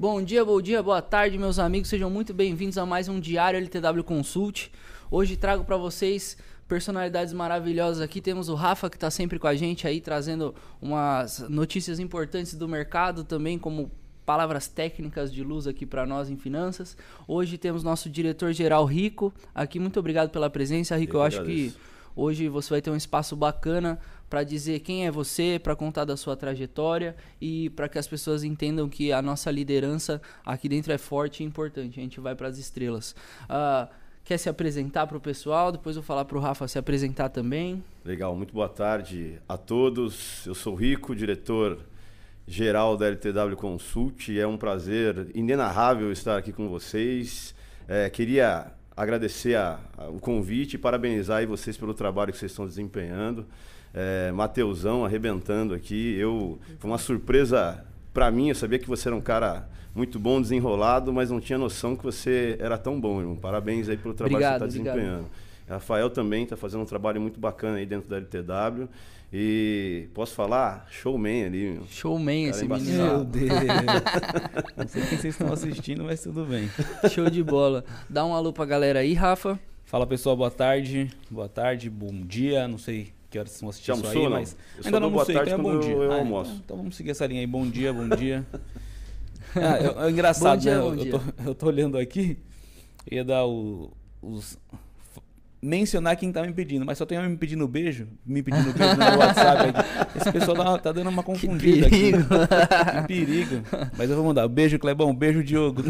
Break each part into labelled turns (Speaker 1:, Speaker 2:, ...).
Speaker 1: Bom dia, bom dia, boa tarde, meus amigos. Sejam muito bem-vindos a mais um Diário LTW Consult. Hoje trago para vocês personalidades maravilhosas aqui. Temos o Rafa, que está sempre com a gente aí, trazendo umas notícias importantes do mercado, também como palavras técnicas de luz aqui para nós em finanças. Hoje temos nosso diretor-geral Rico aqui. Muito obrigado pela presença, Rico. Eu, Eu acho que hoje você vai ter um espaço bacana para dizer quem é você, para contar da sua trajetória e para que as pessoas entendam que a nossa liderança aqui dentro é forte e importante. A gente vai para as estrelas. Uh, quer se apresentar para o pessoal? Depois eu vou falar para o Rafa se apresentar também.
Speaker 2: Legal, muito boa tarde a todos. Eu sou Rico, diretor geral da LTW Consult. É um prazer inenarrável estar aqui com vocês. É, queria agradecer a, a, o convite e parabenizar vocês pelo trabalho que vocês estão desempenhando é, Mateusão arrebentando aqui. Eu, foi uma surpresa para mim, eu sabia que você era um cara muito bom, desenrolado, mas não tinha noção que você era tão bom, irmão. Parabéns aí pelo trabalho obrigado, que você está desempenhando. Rafael também está fazendo um trabalho muito bacana aí dentro da LTW. E posso falar? Showman ali. Meu.
Speaker 1: Showman esse menino.
Speaker 3: Meu Deus. não sei quem vocês estão assistindo, mas tudo bem.
Speaker 1: Show de bola. Dá um alô pra galera aí, Rafa.
Speaker 3: Fala pessoal, boa tarde. Boa tarde, bom dia. Não sei que horas vocês vão assistir isso aí, mas
Speaker 2: eu ainda não almocei, então é bom dia. Eu, eu ah, almoço.
Speaker 3: Então, então, vamos seguir essa linha aí, bom dia, bom dia. ah, é, é, engraçado, dia, né? Eu, eu, tô, eu, tô, olhando aqui, ia dar o, os mencionar quem tá me pedindo, mas só tem homem me pedindo beijo, me pedindo beijo no WhatsApp. Aqui. Esse pessoal tá, tá, dando uma confundida
Speaker 1: que perigo.
Speaker 3: aqui. que perigo. Mas eu vou mandar. Beijo, Clebão. Beijo, Diogo.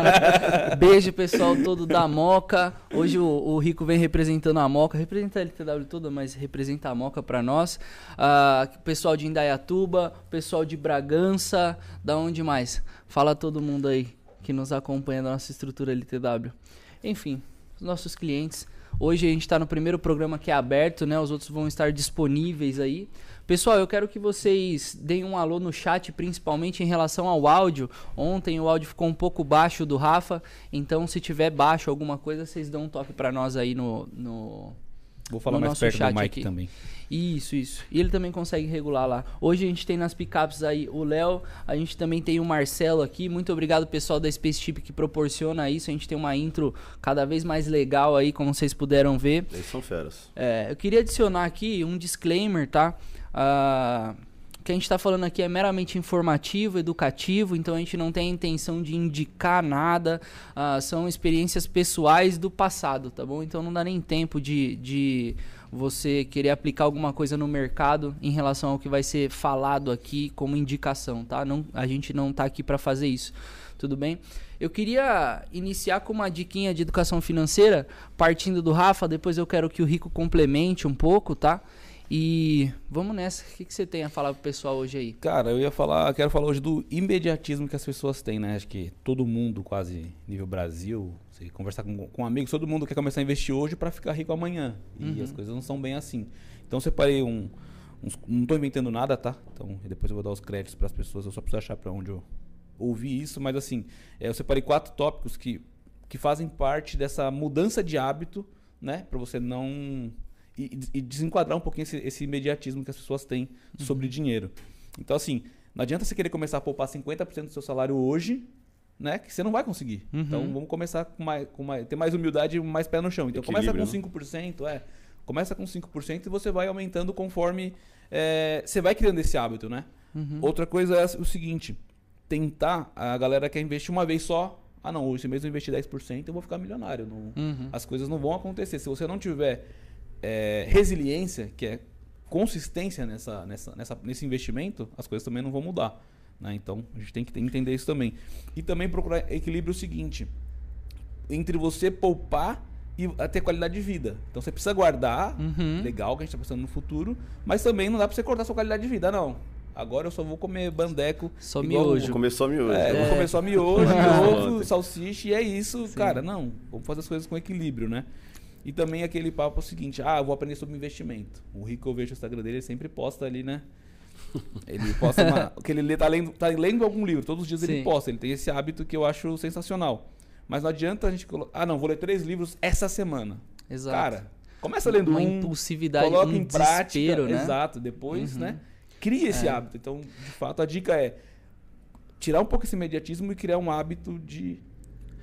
Speaker 1: beijo, pessoal todo da Moca. Hoje o, o, Rico vem representando a Moca. Representa a LTW toda, mas representa a Moca para nós. Uh, pessoal de Indaiatuba, pessoal de Bragança. Da onde mais? Fala todo mundo aí que nos acompanha da nossa estrutura LTW. Enfim, os nossos clientes Hoje a gente está no primeiro programa que é aberto, né? Os outros vão estar disponíveis aí. Pessoal, eu quero que vocês deem um alô no chat, principalmente em relação ao áudio. Ontem o áudio ficou um pouco baixo do Rafa, então se tiver baixo alguma coisa, vocês dão um toque para nós aí no, no
Speaker 3: Vou falar
Speaker 1: no
Speaker 3: mais perto do Mike
Speaker 1: aqui.
Speaker 3: também.
Speaker 1: Isso, isso. E ele também consegue regular lá. Hoje a gente tem nas picapes aí o Léo, a gente também tem o Marcelo aqui. Muito obrigado pessoal da Spaceship que proporciona isso. A gente tem uma intro cada vez mais legal aí, como vocês puderam ver.
Speaker 2: Eles são feras.
Speaker 1: É, eu queria adicionar aqui um disclaimer, tá? Uh, que a gente está falando aqui é meramente informativo, educativo, então a gente não tem a intenção de indicar nada, uh, são experiências pessoais do passado, tá bom? Então não dá nem tempo de, de você querer aplicar alguma coisa no mercado em relação ao que vai ser falado aqui como indicação, tá? Não, a gente não está aqui para fazer isso, tudo bem? Eu queria iniciar com uma diquinha de educação financeira, partindo do Rafa, depois eu quero que o Rico complemente um pouco, tá? E vamos nessa. O que, que você tem a falar pro pessoal hoje aí?
Speaker 3: Cara, eu ia falar, quero falar hoje do imediatismo que as pessoas têm, né? Acho que todo mundo, quase nível Brasil, você conversar com, com amigos, todo mundo quer começar a investir hoje para ficar rico amanhã. E uhum. as coisas não são bem assim. Então separei um. Uns, não estou inventando nada, tá? Então depois eu vou dar os créditos para as pessoas. Eu só preciso achar para onde eu ouvi isso. Mas assim, é, eu separei quatro tópicos que, que fazem parte dessa mudança de hábito, né? Para você não e, e desenquadrar um pouquinho esse, esse, imediatismo que as pessoas têm uhum. sobre dinheiro. Então, assim, não adianta você querer começar a poupar 50% do seu salário hoje, né? Que você não vai conseguir. Uhum. Então, vamos começar com mais, com mais, ter mais humildade e mais pé no chão. Então, começa com 5%, né? é. Começa com 5% e você vai aumentando conforme é, você vai criando esse hábito, né? Uhum. Outra coisa é o seguinte, tentar, a galera quer investir uma vez só, ah não, esse mês eu investi 10%, eu vou ficar milionário. Não, uhum. As coisas não vão acontecer. Se você não tiver é, resiliência, que é consistência nessa, nessa, nessa, nesse investimento, as coisas também não vão mudar. Né? Então, a gente tem que entender isso também. E também procurar equilíbrio o seguinte, entre você poupar e ter qualidade de vida. Então, você precisa guardar, uhum. legal, que a gente está pensando no futuro, mas também não dá para você cortar sua qualidade de vida, não. Agora eu só vou comer bandeco.
Speaker 1: Só miojo.
Speaker 2: Vou comer só miojo.
Speaker 3: É, é. vou comer só miojo, ovo, salsicha e é isso. Sim. Cara, não. Vamos fazer as coisas com equilíbrio, né? E também aquele papo seguinte, ah, vou aprender sobre investimento. O Rico, eu vejo o Instagram dele, ele sempre posta ali, né? Ele posta uma. que ele lê, tá, lendo, tá lendo algum livro, todos os dias Sim. ele posta. Ele tem esse hábito que eu acho sensacional. Mas não adianta a gente colocar. Ah, não, vou ler três livros essa semana.
Speaker 1: Exato.
Speaker 3: Cara, começa lendo
Speaker 1: uma
Speaker 3: um.
Speaker 1: impulsividade,
Speaker 3: coloca
Speaker 1: um
Speaker 3: em prática.
Speaker 1: Né?
Speaker 3: Exato. Depois, uhum. né? Cria esse é. hábito. Então, de fato, a dica é tirar um pouco esse imediatismo e criar um hábito de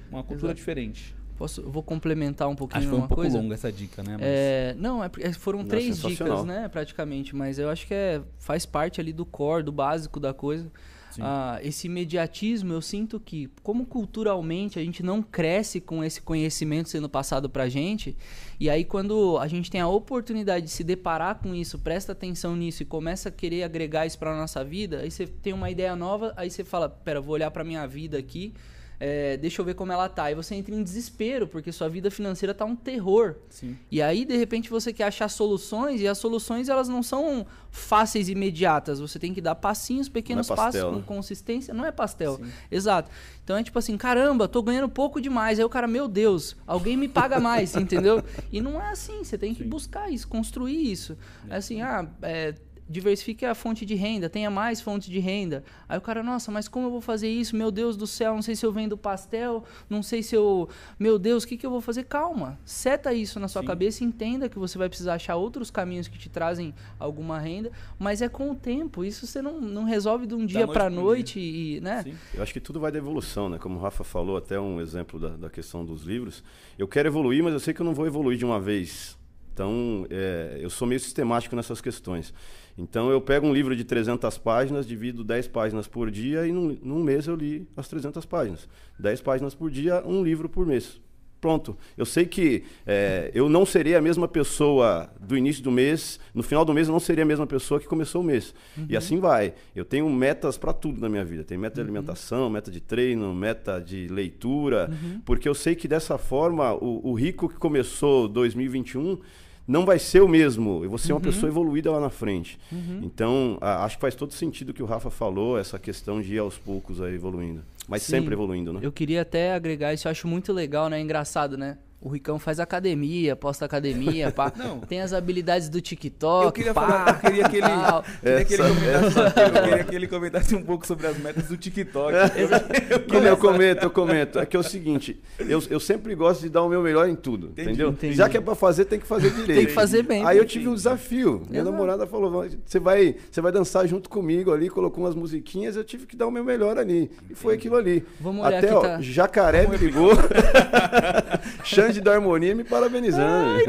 Speaker 3: uma cultura
Speaker 1: Exato.
Speaker 3: diferente.
Speaker 1: Posso, eu vou complementar um pouquinho
Speaker 3: Acho que foi um
Speaker 1: uma
Speaker 3: pouco
Speaker 1: coisa.
Speaker 3: longa essa dica, né? Mas-
Speaker 1: É, não, é, porque- é, foram três dicas, né, praticamente, mas eu acho que é, faz parte ali do core, do básico da coisa. Ah, esse imediatismo, eu sinto que, como culturalmente a gente não cresce com esse conhecimento sendo passado pra gente, e aí quando a gente tem a oportunidade de se deparar com isso, presta atenção nisso e começa a querer agregar isso pra nossa vida, aí você tem uma ideia nova, aí você fala, pera, vou olhar pra minha vida aqui, é, deixa eu ver como ela tá. E você entra em desespero, porque sua vida financeira tá um terror.
Speaker 3: Sim.
Speaker 1: E aí, de repente, você quer achar soluções, e as soluções elas não são fáceis e imediatas. Você tem que dar passinhos, pequenos
Speaker 2: Não é
Speaker 1: passos,
Speaker 2: né?
Speaker 1: com consistência. Não é pastel.
Speaker 3: Sim.
Speaker 1: Exato. Então é tipo assim, caramba, tô ganhando pouco demais. Aí o cara, meu Deus, alguém me paga mais, entendeu? E não é assim, você tem que
Speaker 3: Sim.
Speaker 1: buscar isso, construir isso. É assim, ah, é, diversifique a fonte de renda, tenha mais fontes de renda. Aí o cara, nossa, mas como eu vou fazer isso? Meu Deus do céu, não sei se eu vendo pastel, não sei se eu. Meu Deus, o que, que eu vou fazer? Calma, seta isso na sua
Speaker 3: Sim.
Speaker 1: cabeça, entenda que você vai precisar achar outros caminhos que te trazem alguma renda, mas é com o tempo. Isso você não, não resolve de um dia
Speaker 3: noite
Speaker 1: para
Speaker 3: pro
Speaker 1: noite e, né?
Speaker 3: Sim.
Speaker 2: Eu acho que tudo vai da evolução, né? Como o Rafa falou, até um exemplo da, da questão dos livros. Eu quero evoluir, mas eu sei que eu não vou evoluir de uma vez. Então, é, eu sou meio sistemático nessas questões. Então, eu pego um livro de 300 páginas, divido 10 páginas por dia e num, num mês eu li as 300 páginas. 10 páginas por dia, um livro por mês. Pronto. Eu sei que é, eu não serei a mesma pessoa do início do mês, no final do mês eu não seria a mesma pessoa que começou o mês. E assim vai. Eu tenho metas para tudo na minha vida. Tem meta de alimentação, meta de treino, meta de leitura, porque eu sei que dessa forma o, o rico que começou 2021 não vai ser o mesmo. Eu vou ser uma pessoa evoluída lá na frente. Então, a- acho que faz todo sentido o que o Rafa falou, essa questão de ir aos poucos aí evoluindo. Mas
Speaker 1: Sim.
Speaker 2: sempre evoluindo, né?
Speaker 1: Eu queria até agregar isso, eu acho muito legal, né? Engraçado, né? O Ricão faz academia, posta academia, pá.
Speaker 3: Não.
Speaker 1: Tem as habilidades do TikTok,
Speaker 3: Eu queria
Speaker 1: pá,
Speaker 3: falar, eu queria que ele, queria que ele comentasse, eu queria que ele comentasse um pouco sobre as metas do TikTok.
Speaker 2: Como eu comento, eu comento. É que é o seguinte, eu, eu sempre gosto de dar o meu melhor em tudo,
Speaker 3: Entendi,
Speaker 2: entendeu?
Speaker 1: entendi.
Speaker 2: Já que é pra fazer, tem que fazer direito.
Speaker 1: Tem que fazer bem.
Speaker 2: Aí eu tive um desafio. Minha
Speaker 1: Exato.
Speaker 2: namorada falou: você vai, você vai dançar junto comigo ali, colocou umas musiquinhas, eu tive que dar o meu melhor ali. E foi aquilo ali.
Speaker 1: Vamos olhar
Speaker 2: Até,
Speaker 1: aqui,
Speaker 2: ó,
Speaker 1: tá?
Speaker 2: Jacaré me ligou. Xande da Harmonia me parabenizando.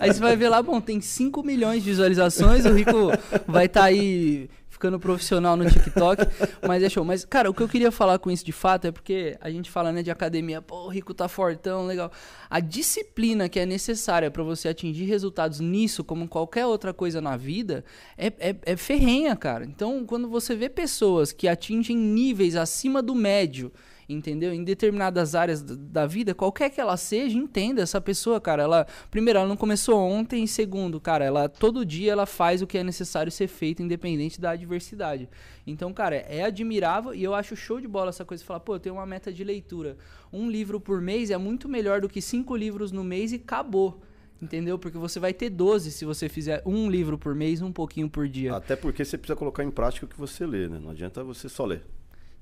Speaker 1: Aí você vai ver lá, bom, tem 5 milhões de visualizações, o Rico vai estar aí ficando profissional no TikTok, mas é show. Mas, cara, o que eu queria falar com isso de fato é porque a gente fala, né, de academia, pô, o Rico tá fortão, legal. A disciplina que é necessária pra você atingir resultados nisso, como qualquer outra coisa na vida, é, é, é ferrenha, cara. Então, quando você vê pessoas que atingem níveis acima do médio, entendeu? Em determinadas áreas da vida, qualquer que ela seja, entenda essa pessoa, cara. Ela, primeiro, ela não começou ontem, e segundo, cara, ela todo dia ela faz o que é necessário ser feito, independente da adversidade. Então, cara, é admirável e eu acho show de bola essa coisa de falar, pô, eu tenho uma meta de leitura. Um livro por mês é muito melhor do que cinco livros no mês e acabou. Entendeu? Porque você vai ter 12 se você fizer um livro por mês, um pouquinho por dia.
Speaker 2: Até porque você precisa colocar em prática o que você lê, né? Não adianta você só ler.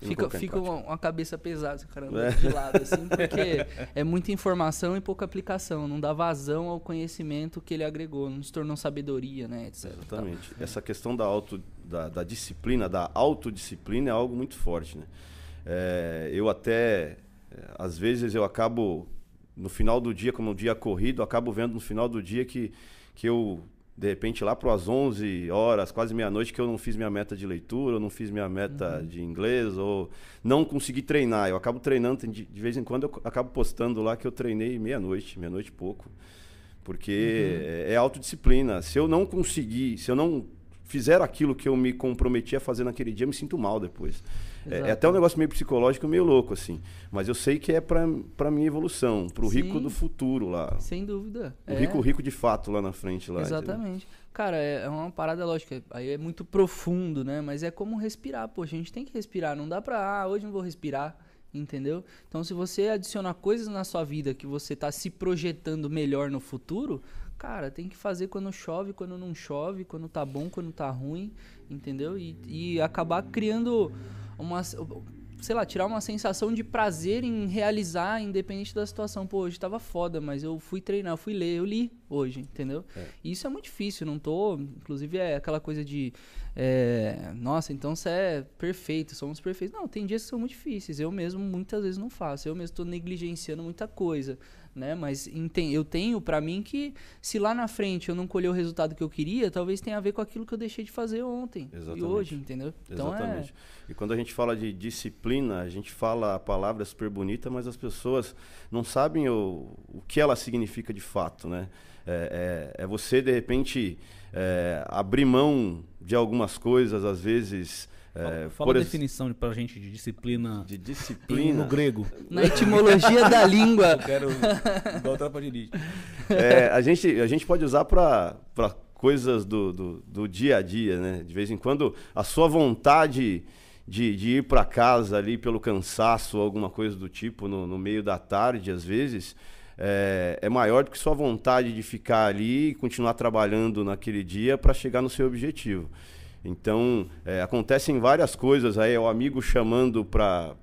Speaker 1: Fica, fica uma, uma cabeça pesada, caramba,
Speaker 2: É.
Speaker 1: de lado, assim, porque é muita informação e pouca aplicação. Não dá vazão ao conhecimento que ele agregou, não se tornou sabedoria, né, etc.
Speaker 2: Exatamente. Essa questão da, auto, da, da disciplina, da autodisciplina é algo muito forte. Né? É, eu até, é, às vezes, eu acabo, no final do dia, como um dia corrido, acabo vendo no final do dia que, que eu, de repente, lá para as 11 horas, quase meia-noite, que eu não fiz minha meta de leitura, eu não fiz minha meta de inglês, ou não consegui treinar. Eu acabo treinando, de, de vez em quando eu acabo postando lá que eu treinei meia-noite, meia-noite e pouco. Porque é, é autodisciplina. Se eu não conseguir, se eu não fizer aquilo que eu me comprometi a fazer naquele dia, eu me sinto mal depois. É, é até um negócio meio psicológico, meio louco, assim. Mas eu sei que é pra minha evolução, pro rico
Speaker 1: Sim.
Speaker 2: do futuro lá.
Speaker 1: Sem dúvida.
Speaker 2: O
Speaker 1: é.
Speaker 2: rico, rico de fato lá na frente. Lá, entendeu?
Speaker 1: Exatamente. Cara, é é uma parada lógica. Aí é muito profundo, né? Mas é como respirar. Pô, a gente tem que respirar. Não dá pra, ah, hoje não vou respirar. Entendeu? Então, se você adicionar coisas na sua vida que você tá se projetando melhor no futuro, cara, tem que fazer quando chove, quando não chove, quando tá bom, quando tá ruim. Entendeu? E, e acabar criando uma. Sei lá, tirar uma sensação de prazer em realizar, independente da situação. Pô, hoje tava foda, mas eu fui treinar, eu fui ler, eu li. Hoje, entendeu? É. E isso é muito difícil, não tô. Inclusive é aquela coisa de. É, nossa, então você é perfeito, somos perfeitos. Não, tem dias que são muito difíceis. Eu mesmo muitas vezes não faço. Eu mesmo estou negligenciando muita coisa né? Mas eu tenho para mim que se lá na frente eu não colher o resultado que eu queria, talvez tenha a ver com aquilo que eu deixei de fazer ontem Exatamente. e hoje, entendeu?
Speaker 2: Então é Exatamente. É... E quando a gente fala de disciplina, a gente fala a palavra super bonita, mas as pessoas não sabem o, o que ela significa de fato, né? É, é, é você de repente é, abrir mão de algumas coisas, às vezes
Speaker 3: é, Fala a definição pra gente de disciplina.
Speaker 2: De disciplina.
Speaker 3: No grego.
Speaker 1: Na etimologia da língua. Eu quero.
Speaker 2: Igual tropa de é, a, gente, a gente pode usar para coisas do, do, do, dia a dia, né? De vez em quando, a sua vontade de, de ir para casa ali pelo cansaço ou alguma coisa do tipo, no, no meio da tarde, às vezes. É, é, maior do que sua vontade de ficar ali e continuar trabalhando naquele dia para chegar no seu objetivo. Então, é, acontecem várias coisas aí, é o amigo chamando para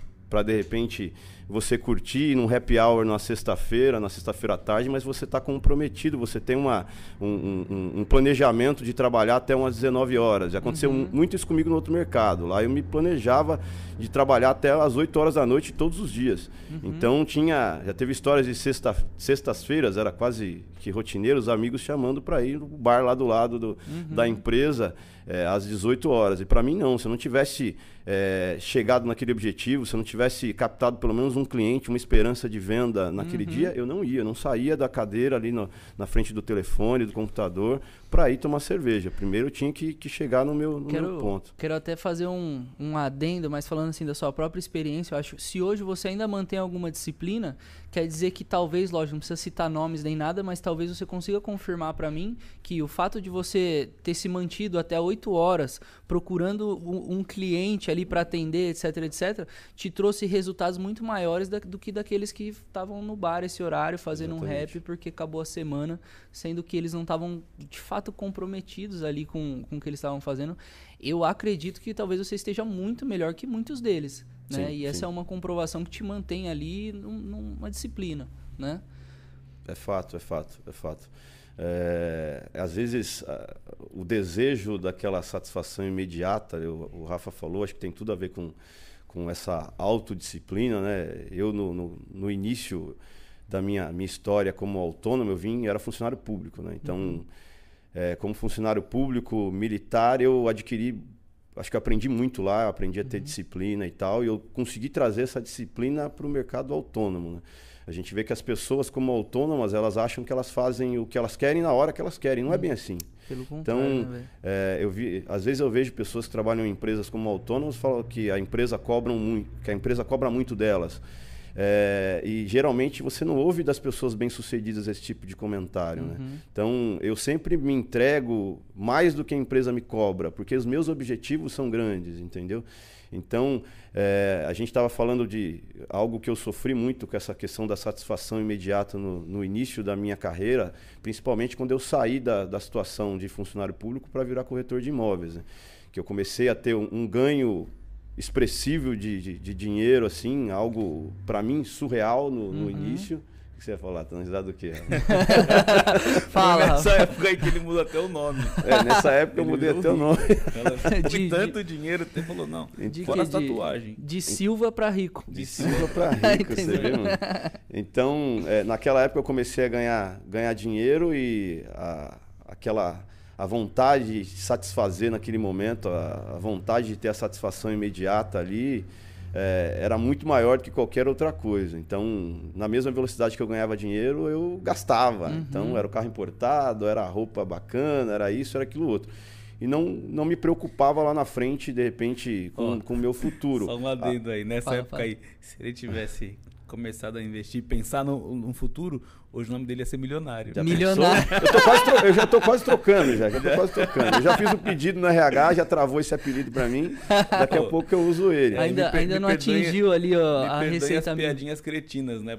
Speaker 2: de repente você curtir num happy hour na sexta-feira, na sexta-feira à tarde, mas você está comprometido, você tem uma, um, um, um, planejamento de trabalhar até umas 19 horas. Já aconteceu uhum. muito isso comigo no outro mercado. Lá eu me planejava de trabalhar até as 8 horas da noite todos os dias. Uhum. Então tinha, já teve histórias de sexta, sextas-feiras, era quase que rotineiro, os amigos chamando para ir no bar lá do lado do, uhum. da empresa é, às 18 horas. E para mim, não. Se eu não tivesse é, chegado naquele objetivo, se eu não tivesse captado pelo menos um cliente, uma esperança de venda naquele uhum. dia, eu não ia. Eu não saía da cadeira ali no, na frente do telefone, do computador, para ir tomar cerveja. Primeiro eu tinha que, que chegar no, meu, no
Speaker 1: quero,
Speaker 2: meu ponto.
Speaker 1: Quero até fazer um, um adendo, mas falando assim da sua própria experiência, eu acho se hoje você ainda mantém alguma disciplina, quer dizer que talvez, lógico, não precisa citar nomes nem nada, mas talvez você consiga confirmar para mim que o fato de você ter se mantido até 8 horas procurando um, um cliente ali para atender, etc, etc, te trouxe resultados muito maiores da, do que daqueles que estavam no bar esse horário fazendo Exatamente. um rap porque acabou a semana, sendo que eles não estavam de fato comprometidos ali com, com o que eles estavam fazendo, eu acredito que talvez você esteja muito melhor que muitos deles. Né? Sim, e essa sim. é uma comprovação que te mantém ali num, numa disciplina. Né?
Speaker 2: É fato, é fato, é fato. É, às vezes o desejo daquela satisfação imediata, eu, o Rafa falou, acho que tem tudo a ver com, com essa autodisciplina. Né? Eu, no, no, no início da minha, minha história como autônomo, eu vim, era funcionário público. Né? Então. Uhum é, como funcionário público militar, eu adquiri, acho que aprendi muito lá, aprendi a ter uhum. disciplina e tal, e eu consegui trazer essa disciplina para o mercado autônomo. Né? A gente vê que as pessoas, como autônomas, elas acham que elas fazem o que elas querem na hora que elas querem. Não é bem assim.
Speaker 1: Pelo contrário,
Speaker 2: então, é, eu vi, às vezes eu vejo pessoas que trabalham em empresas como autônomos falam que a empresa cobra muito, que a empresa cobra muito delas. É, e geralmente você não ouve das pessoas bem-sucedidas esse tipo de comentário. Né? Uhum. Né? Então eu sempre me entrego mais do que a empresa me cobra, porque os meus objetivos são grandes, entendeu? Então é, a gente estava falando de algo que eu sofri muito com essa questão da satisfação imediata no, no início da minha carreira, principalmente quando eu saí da, da situação de funcionário público para virar corretor de imóveis. Né? Que eu comecei a ter um, um ganho expressivo de, de, de dinheiro, assim, algo para mim surreal no, no uhum. início. O que você ia falar? Tá risada do quê?
Speaker 3: Fala. Nessa época aí que ele muda até o nome.
Speaker 2: É, nessa época ele eu mudei até o nome.
Speaker 3: Ela, de tanto dinheiro, até falou, não,
Speaker 1: de fora que, tatuagem. De, de Silva para rico.
Speaker 2: De Silva para rico, você vê, mano? Então, é, naquela época eu comecei a ganhar, ganhar dinheiro e a, aquela a vontade de satisfazer naquele momento, a, a vontade de ter a satisfação imediata ali, é, era muito maior do que qualquer outra coisa. Então, na mesma velocidade que eu ganhava dinheiro, eu gastava. Uhum. Então, era o carro importado, era a roupa bacana, era isso, era aquilo outro. E não, não me preocupava lá na frente, de repente, com, com o meu futuro.
Speaker 3: Só um adendo ah, aí. Nessa fala, época fala. aí, se ele tivesse começado a investir, pensar no, no futuro, hoje o nome dele ia ser milionário.
Speaker 1: Já milionário.
Speaker 2: Eu, eu, já estou quase trocando, já. já tô quase trocando. Eu já fiz o pedido no RH, já travou esse apelido para mim. Daqui a pouco eu uso ele.
Speaker 1: Ainda,
Speaker 2: me,
Speaker 1: ainda me não perdoe, atingiu ali ó, a receita.
Speaker 3: as piadinhas cretinas, né?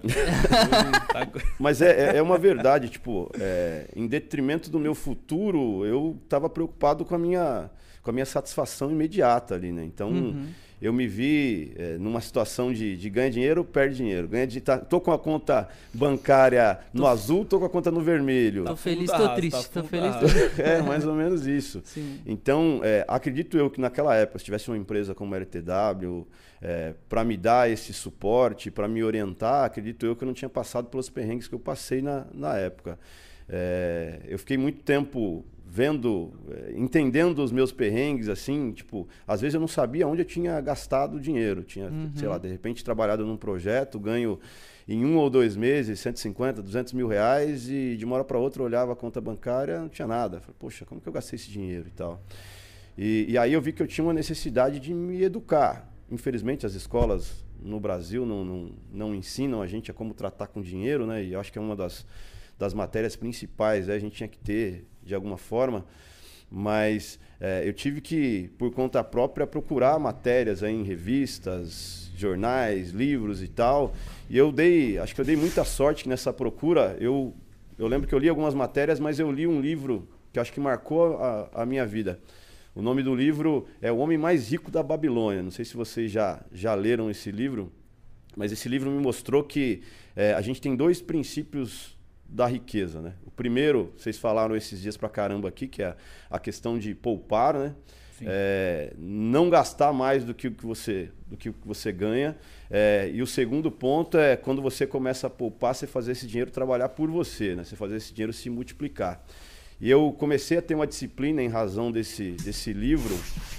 Speaker 2: Mas é, é, é uma verdade, tipo, é, em detrimento do meu futuro, eu estava preocupado com a minha com a minha satisfação imediata ali, né? Então,
Speaker 1: Uhum.
Speaker 2: Eu me vi é, numa situação de, de ganha dinheiro, perde dinheiro. Ganha de, tá, tô com a conta bancária no azul, tô com a conta no vermelho.
Speaker 1: Tô
Speaker 3: Tá
Speaker 1: feliz, tô
Speaker 3: raça,
Speaker 1: triste,
Speaker 3: tá
Speaker 1: tô feliz, tô
Speaker 3: raça.
Speaker 2: É, mais ou menos isso.
Speaker 1: Sim.
Speaker 2: Então, é, acredito eu que naquela época, se tivesse uma empresa como a LTW, para me dar esse suporte, para me orientar, acredito eu que eu não tinha passado pelos perrengues que eu passei na, na época. É, eu fiquei muito tempo vendo, é, entendendo os meus perrengues, assim, tipo, às vezes eu não sabia onde eu tinha gastado o dinheiro. Tinha, sei lá, de repente trabalhado num projeto, ganho em um ou dois meses 150, 200 mil reais e de uma hora para outra eu olhava a conta bancária, não tinha nada. Falei, poxa, como que eu gastei esse dinheiro e tal? E, e aí eu vi que eu tinha uma necessidade de me educar. Infelizmente, as escolas no Brasil não, não, não ensinam a gente a como tratar com dinheiro, né? E eu acho que é uma das, das matérias principais, né? a gente tinha que ter de alguma forma. Mas eh, eu tive que, por conta própria, procurar matérias aí em revistas, jornais, livros e tal. E eu dei, acho que eu dei muita sorte nessa procura. Eu, eu lembro que eu li algumas matérias, mas eu li um livro que acho que marcou a, a minha vida. O nome do livro é O Homem Mais Rico da Babilônia. Não sei se vocês já, já leram esse livro, mas esse livro me mostrou que eh, a gente tem dois princípios da riqueza, né? O primeiro, vocês falaram esses dias pra caramba aqui, que é a questão de poupar, né? É, não gastar mais do que o que você, do que você ganha. É, e o segundo ponto é quando você começa a poupar, você fazer esse dinheiro trabalhar por você, né? Você fazer esse dinheiro se multiplicar. E eu comecei a ter uma disciplina em razão desse, desse livro.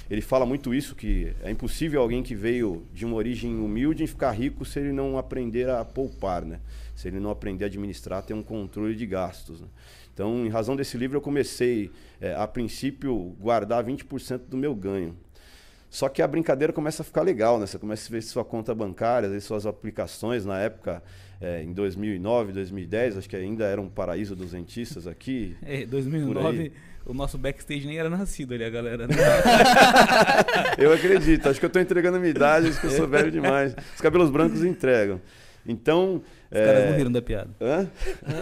Speaker 2: Ele fala muito isso, que é impossível alguém que veio de uma origem humilde ficar rico se ele não aprender a poupar, né? Se ele não aprender a administrar, ter um controle de gastos. Né? Então, em razão desse livro, eu comecei, é, a princípio, guardar 20% do meu ganho. Só que a brincadeira começa a ficar legal, né? Você começa a ver sua conta bancária, ver suas aplicações. Na época, é, em 2009, 2010, acho que ainda era um paraíso dos rentistas aqui.
Speaker 3: É,
Speaker 2: Por
Speaker 3: 2009,
Speaker 2: aí.
Speaker 3: o nosso backstage nem era nascido ali, a galera. Né?
Speaker 2: Eu acredito. Acho que eu estou entregando a minha idade, acho que eu sou velho demais. Os cabelos brancos entregam. Então.
Speaker 3: Os caras não
Speaker 2: é,
Speaker 3: riram da piada.
Speaker 2: hã?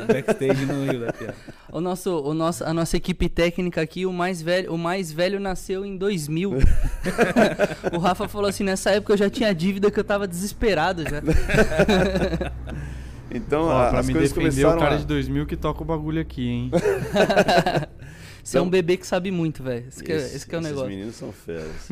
Speaker 3: O backstage não riu da piada.
Speaker 1: O nosso, o nosso, a nossa equipe técnica aqui, o mais velho, o mais velho nasceu em 2000. o Rafa falou assim, nessa época eu já tinha dívida que eu tava desesperado já.
Speaker 2: Então,
Speaker 4: Ó,
Speaker 2: a-
Speaker 4: pra
Speaker 2: as
Speaker 4: me
Speaker 2: coisas
Speaker 4: defender,
Speaker 2: começaram
Speaker 4: o cara
Speaker 2: a...
Speaker 4: de 2000 que toca o bagulho aqui, hein?
Speaker 1: Você é um
Speaker 2: Então-
Speaker 1: bebê que sabe muito, velho. Esse, que é-
Speaker 2: Esse-
Speaker 1: que é o
Speaker 2: esses
Speaker 1: negócio.
Speaker 2: meninos são feras.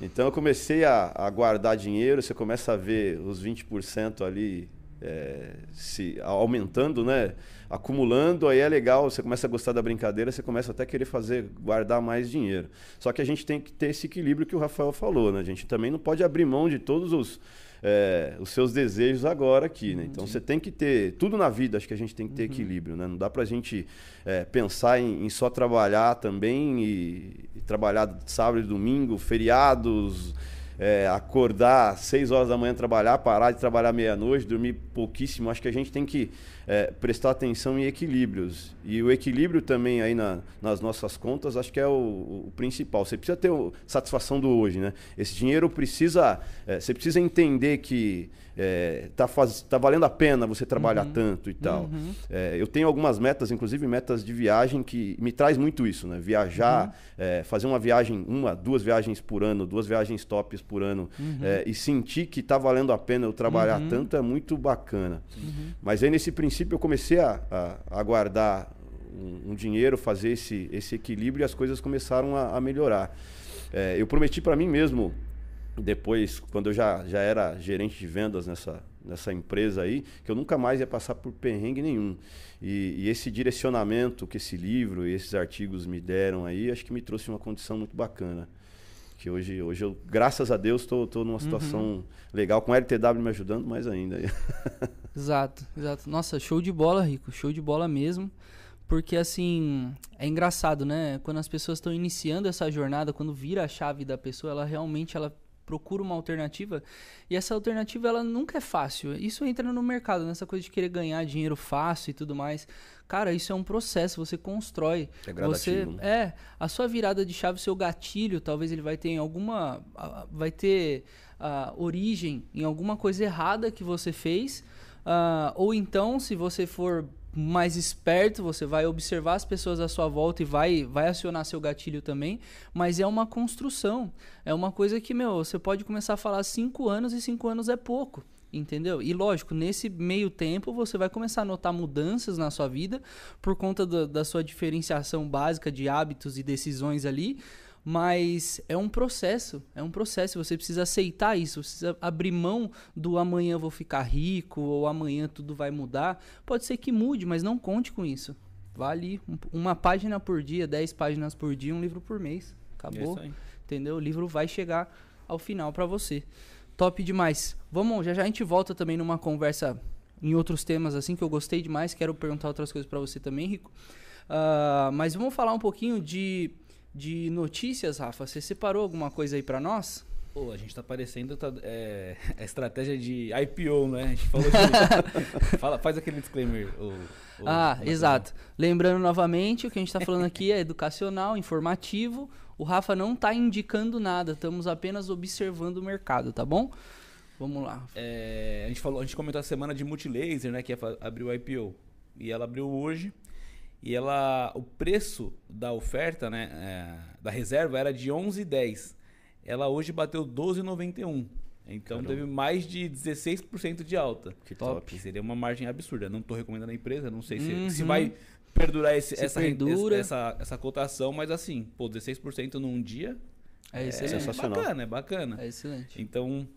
Speaker 2: Então eu comecei a, a guardar dinheiro, você começa a ver os 20% ali é, se aumentando, né? Acumulando, aí é legal, você começa a gostar da brincadeira, você começa até a querer fazer, guardar mais dinheiro. Só que a gente tem que ter esse equilíbrio que o Rafael falou, né? A gente também não pode abrir mão de todos os, é, os seus desejos agora aqui, né? Então você tem que ter, tudo na vida acho que a gente tem que ter equilíbrio, né? Não dá pra gente é, pensar em, em só trabalhar também e, e trabalhar sábado e domingo, feriados, é, acordar seis horas da manhã trabalhar, parar de trabalhar meia-noite, dormir pouquíssimo. Acho que a gente tem que é, prestar atenção em equilíbrios. E o equilíbrio também aí na- nas nossas contas, acho que é o, o principal. Você precisa ter o- satisfação do hoje, né? Esse dinheiro precisa, é, você precisa entender que é, tá, faz, tá valendo a pena você trabalhar tanto e tal. É, eu tenho algumas metas, inclusive metas de viagem, que me traz muito isso, né? Viajar, é, fazer uma viagem, uma, duas viagens por ano, duas viagens tops por ano, é, e sentir que tá valendo a pena eu trabalhar tanto é muito bacana. Mas aí nesse princípio eu comecei a, a, a guardar um, um dinheiro, fazer esse, esse equilíbrio e as coisas começaram a, a melhorar. É, eu prometi para mim mesmo depois, quando eu já, já era gerente de vendas nessa, nessa empresa aí, que eu nunca mais ia passar por perrengue nenhum. E, e esse direcionamento que esse livro e esses artigos me deram aí, acho que me trouxe uma condição muito bacana. Que hoje, hoje eu, graças a Deus, estou numa situação legal, com a LTW me ajudando mais ainda.
Speaker 1: Exato, exato. Nossa, show de bola, Rico. Show de bola mesmo. Porque, assim, é engraçado, né? Quando as pessoas estão iniciando essa jornada, quando vira a chave da pessoa, ela realmente ela procura uma alternativa. E essa alternativa, ela nunca é fácil. Isso entra no mercado, nessa coisa de querer ganhar dinheiro fácil e tudo mais. Cara, isso é um processo, você constrói.
Speaker 2: É
Speaker 1: você
Speaker 2: gradativo, né?
Speaker 1: É, a sua virada de chave, o seu gatilho, talvez ele vai ter em alguma. Vai ter ah, origem em alguma coisa errada que você fez. ah, ou então, se você for mais esperto, você vai observar as pessoas à sua volta e vai, vai acionar seu gatilho também, mas é uma construção. É uma coisa que, meu, você pode começar a falar cinco anos e cinco anos é pouco. Entendeu? E lógico, nesse meio tempo você vai começar a notar mudanças na sua vida por conta do, da sua diferenciação básica de hábitos e decisões ali. Mas é um processo, é um processo. Você precisa aceitar isso, você precisa abrir mão do amanhã vou ficar rico ou amanhã tudo vai mudar. Pode ser que mude, mas não conte com isso. Vale uma página por dia, dez páginas por dia, um livro por mês. Acabou.
Speaker 3: É
Speaker 1: entendeu? O livro vai chegar ao final para você. Top demais. Vamos, já já a gente volta também numa conversa em outros temas assim que eu gostei demais. Quero perguntar outras coisas para você também, Rico. Uh, mas vamos falar um pouquinho de de notícias, Rafa. Você separou alguma coisa aí para nós?
Speaker 3: Pô, a gente tá parecendo tá, é, a estratégia de IPO, né? A gente falou de... Fala, faz aquele disclaimer.
Speaker 1: Ah, exato. Lembrando novamente, o que a gente está falando aqui é educacional, informativo. O Rafa não está indicando nada, estamos apenas observando o mercado, tá bom? Vamos lá.
Speaker 3: É, a, gente falou, a gente comentou a semana de Multilaser, né? Que abriu o IPO. E ela abriu hoje. E ela, o preço da oferta, né, é, da reserva era de 11,10. Ela hoje bateu 12,91. Então Caramba. teve mais de 16% de alta.
Speaker 2: Que top.
Speaker 3: Seria uma margem absurda. Não estou recomendando a empresa, não sei uhum. se, se vai perdurar esse, essa, perdura. Essa, essa, cotação, mas assim, pô, 16% num dia
Speaker 1: é,
Speaker 3: é
Speaker 1: sensacional.
Speaker 3: bacana, é bacana.
Speaker 1: É excelente.
Speaker 3: Então,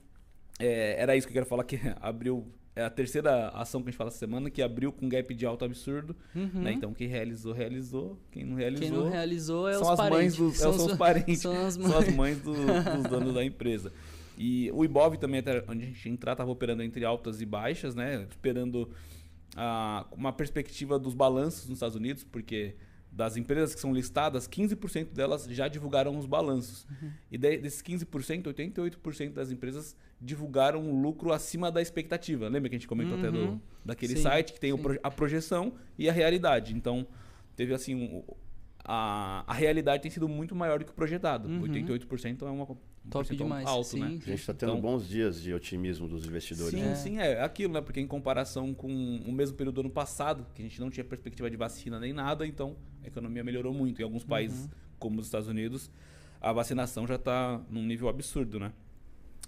Speaker 3: é, era isso que eu quero falar, que abriu é a terceira ação que a gente fala essa semana, que abriu com gap de alto absurdo. Uhum. Né? Então, quem realizou, realizou. Quem não realizou.
Speaker 1: Quem não realizou é
Speaker 3: são
Speaker 1: os
Speaker 3: as
Speaker 1: parentes.
Speaker 3: Mães dos,
Speaker 1: são,
Speaker 3: são os parentes.
Speaker 1: São as
Speaker 3: mães, são as mães do, dos donos da empresa. E o Ibov também, até onde a gente entrar, estava operando entre altas e baixas, né? Esperando a, uma perspectiva dos balanços nos Estados Unidos, porque das empresas que são listadas, 15% delas já divulgaram os balanços. Uhum. E desses 15%, 88% das empresas divulgaram um lucro acima da expectativa. Lembra que a gente comentou uhum. até do, uhum. daquele sim, site que tem a projeção e a realidade. Então, teve assim. Um, a, a realidade tem sido muito maior do que o projetado. Uhum. 88% é uma um
Speaker 1: Top demais.
Speaker 3: alto,
Speaker 1: sim,
Speaker 3: né?
Speaker 2: A gente está tendo então, bons dias de otimismo dos investidores.
Speaker 3: Sim,
Speaker 2: né?
Speaker 3: sim, é aquilo, né? Porque em comparação com o mesmo período do ano passado, que a gente não tinha perspectiva de vacina nem nada, então a economia melhorou muito. Em alguns países, uhum. como os Estados Unidos, a vacinação já está num nível absurdo, né?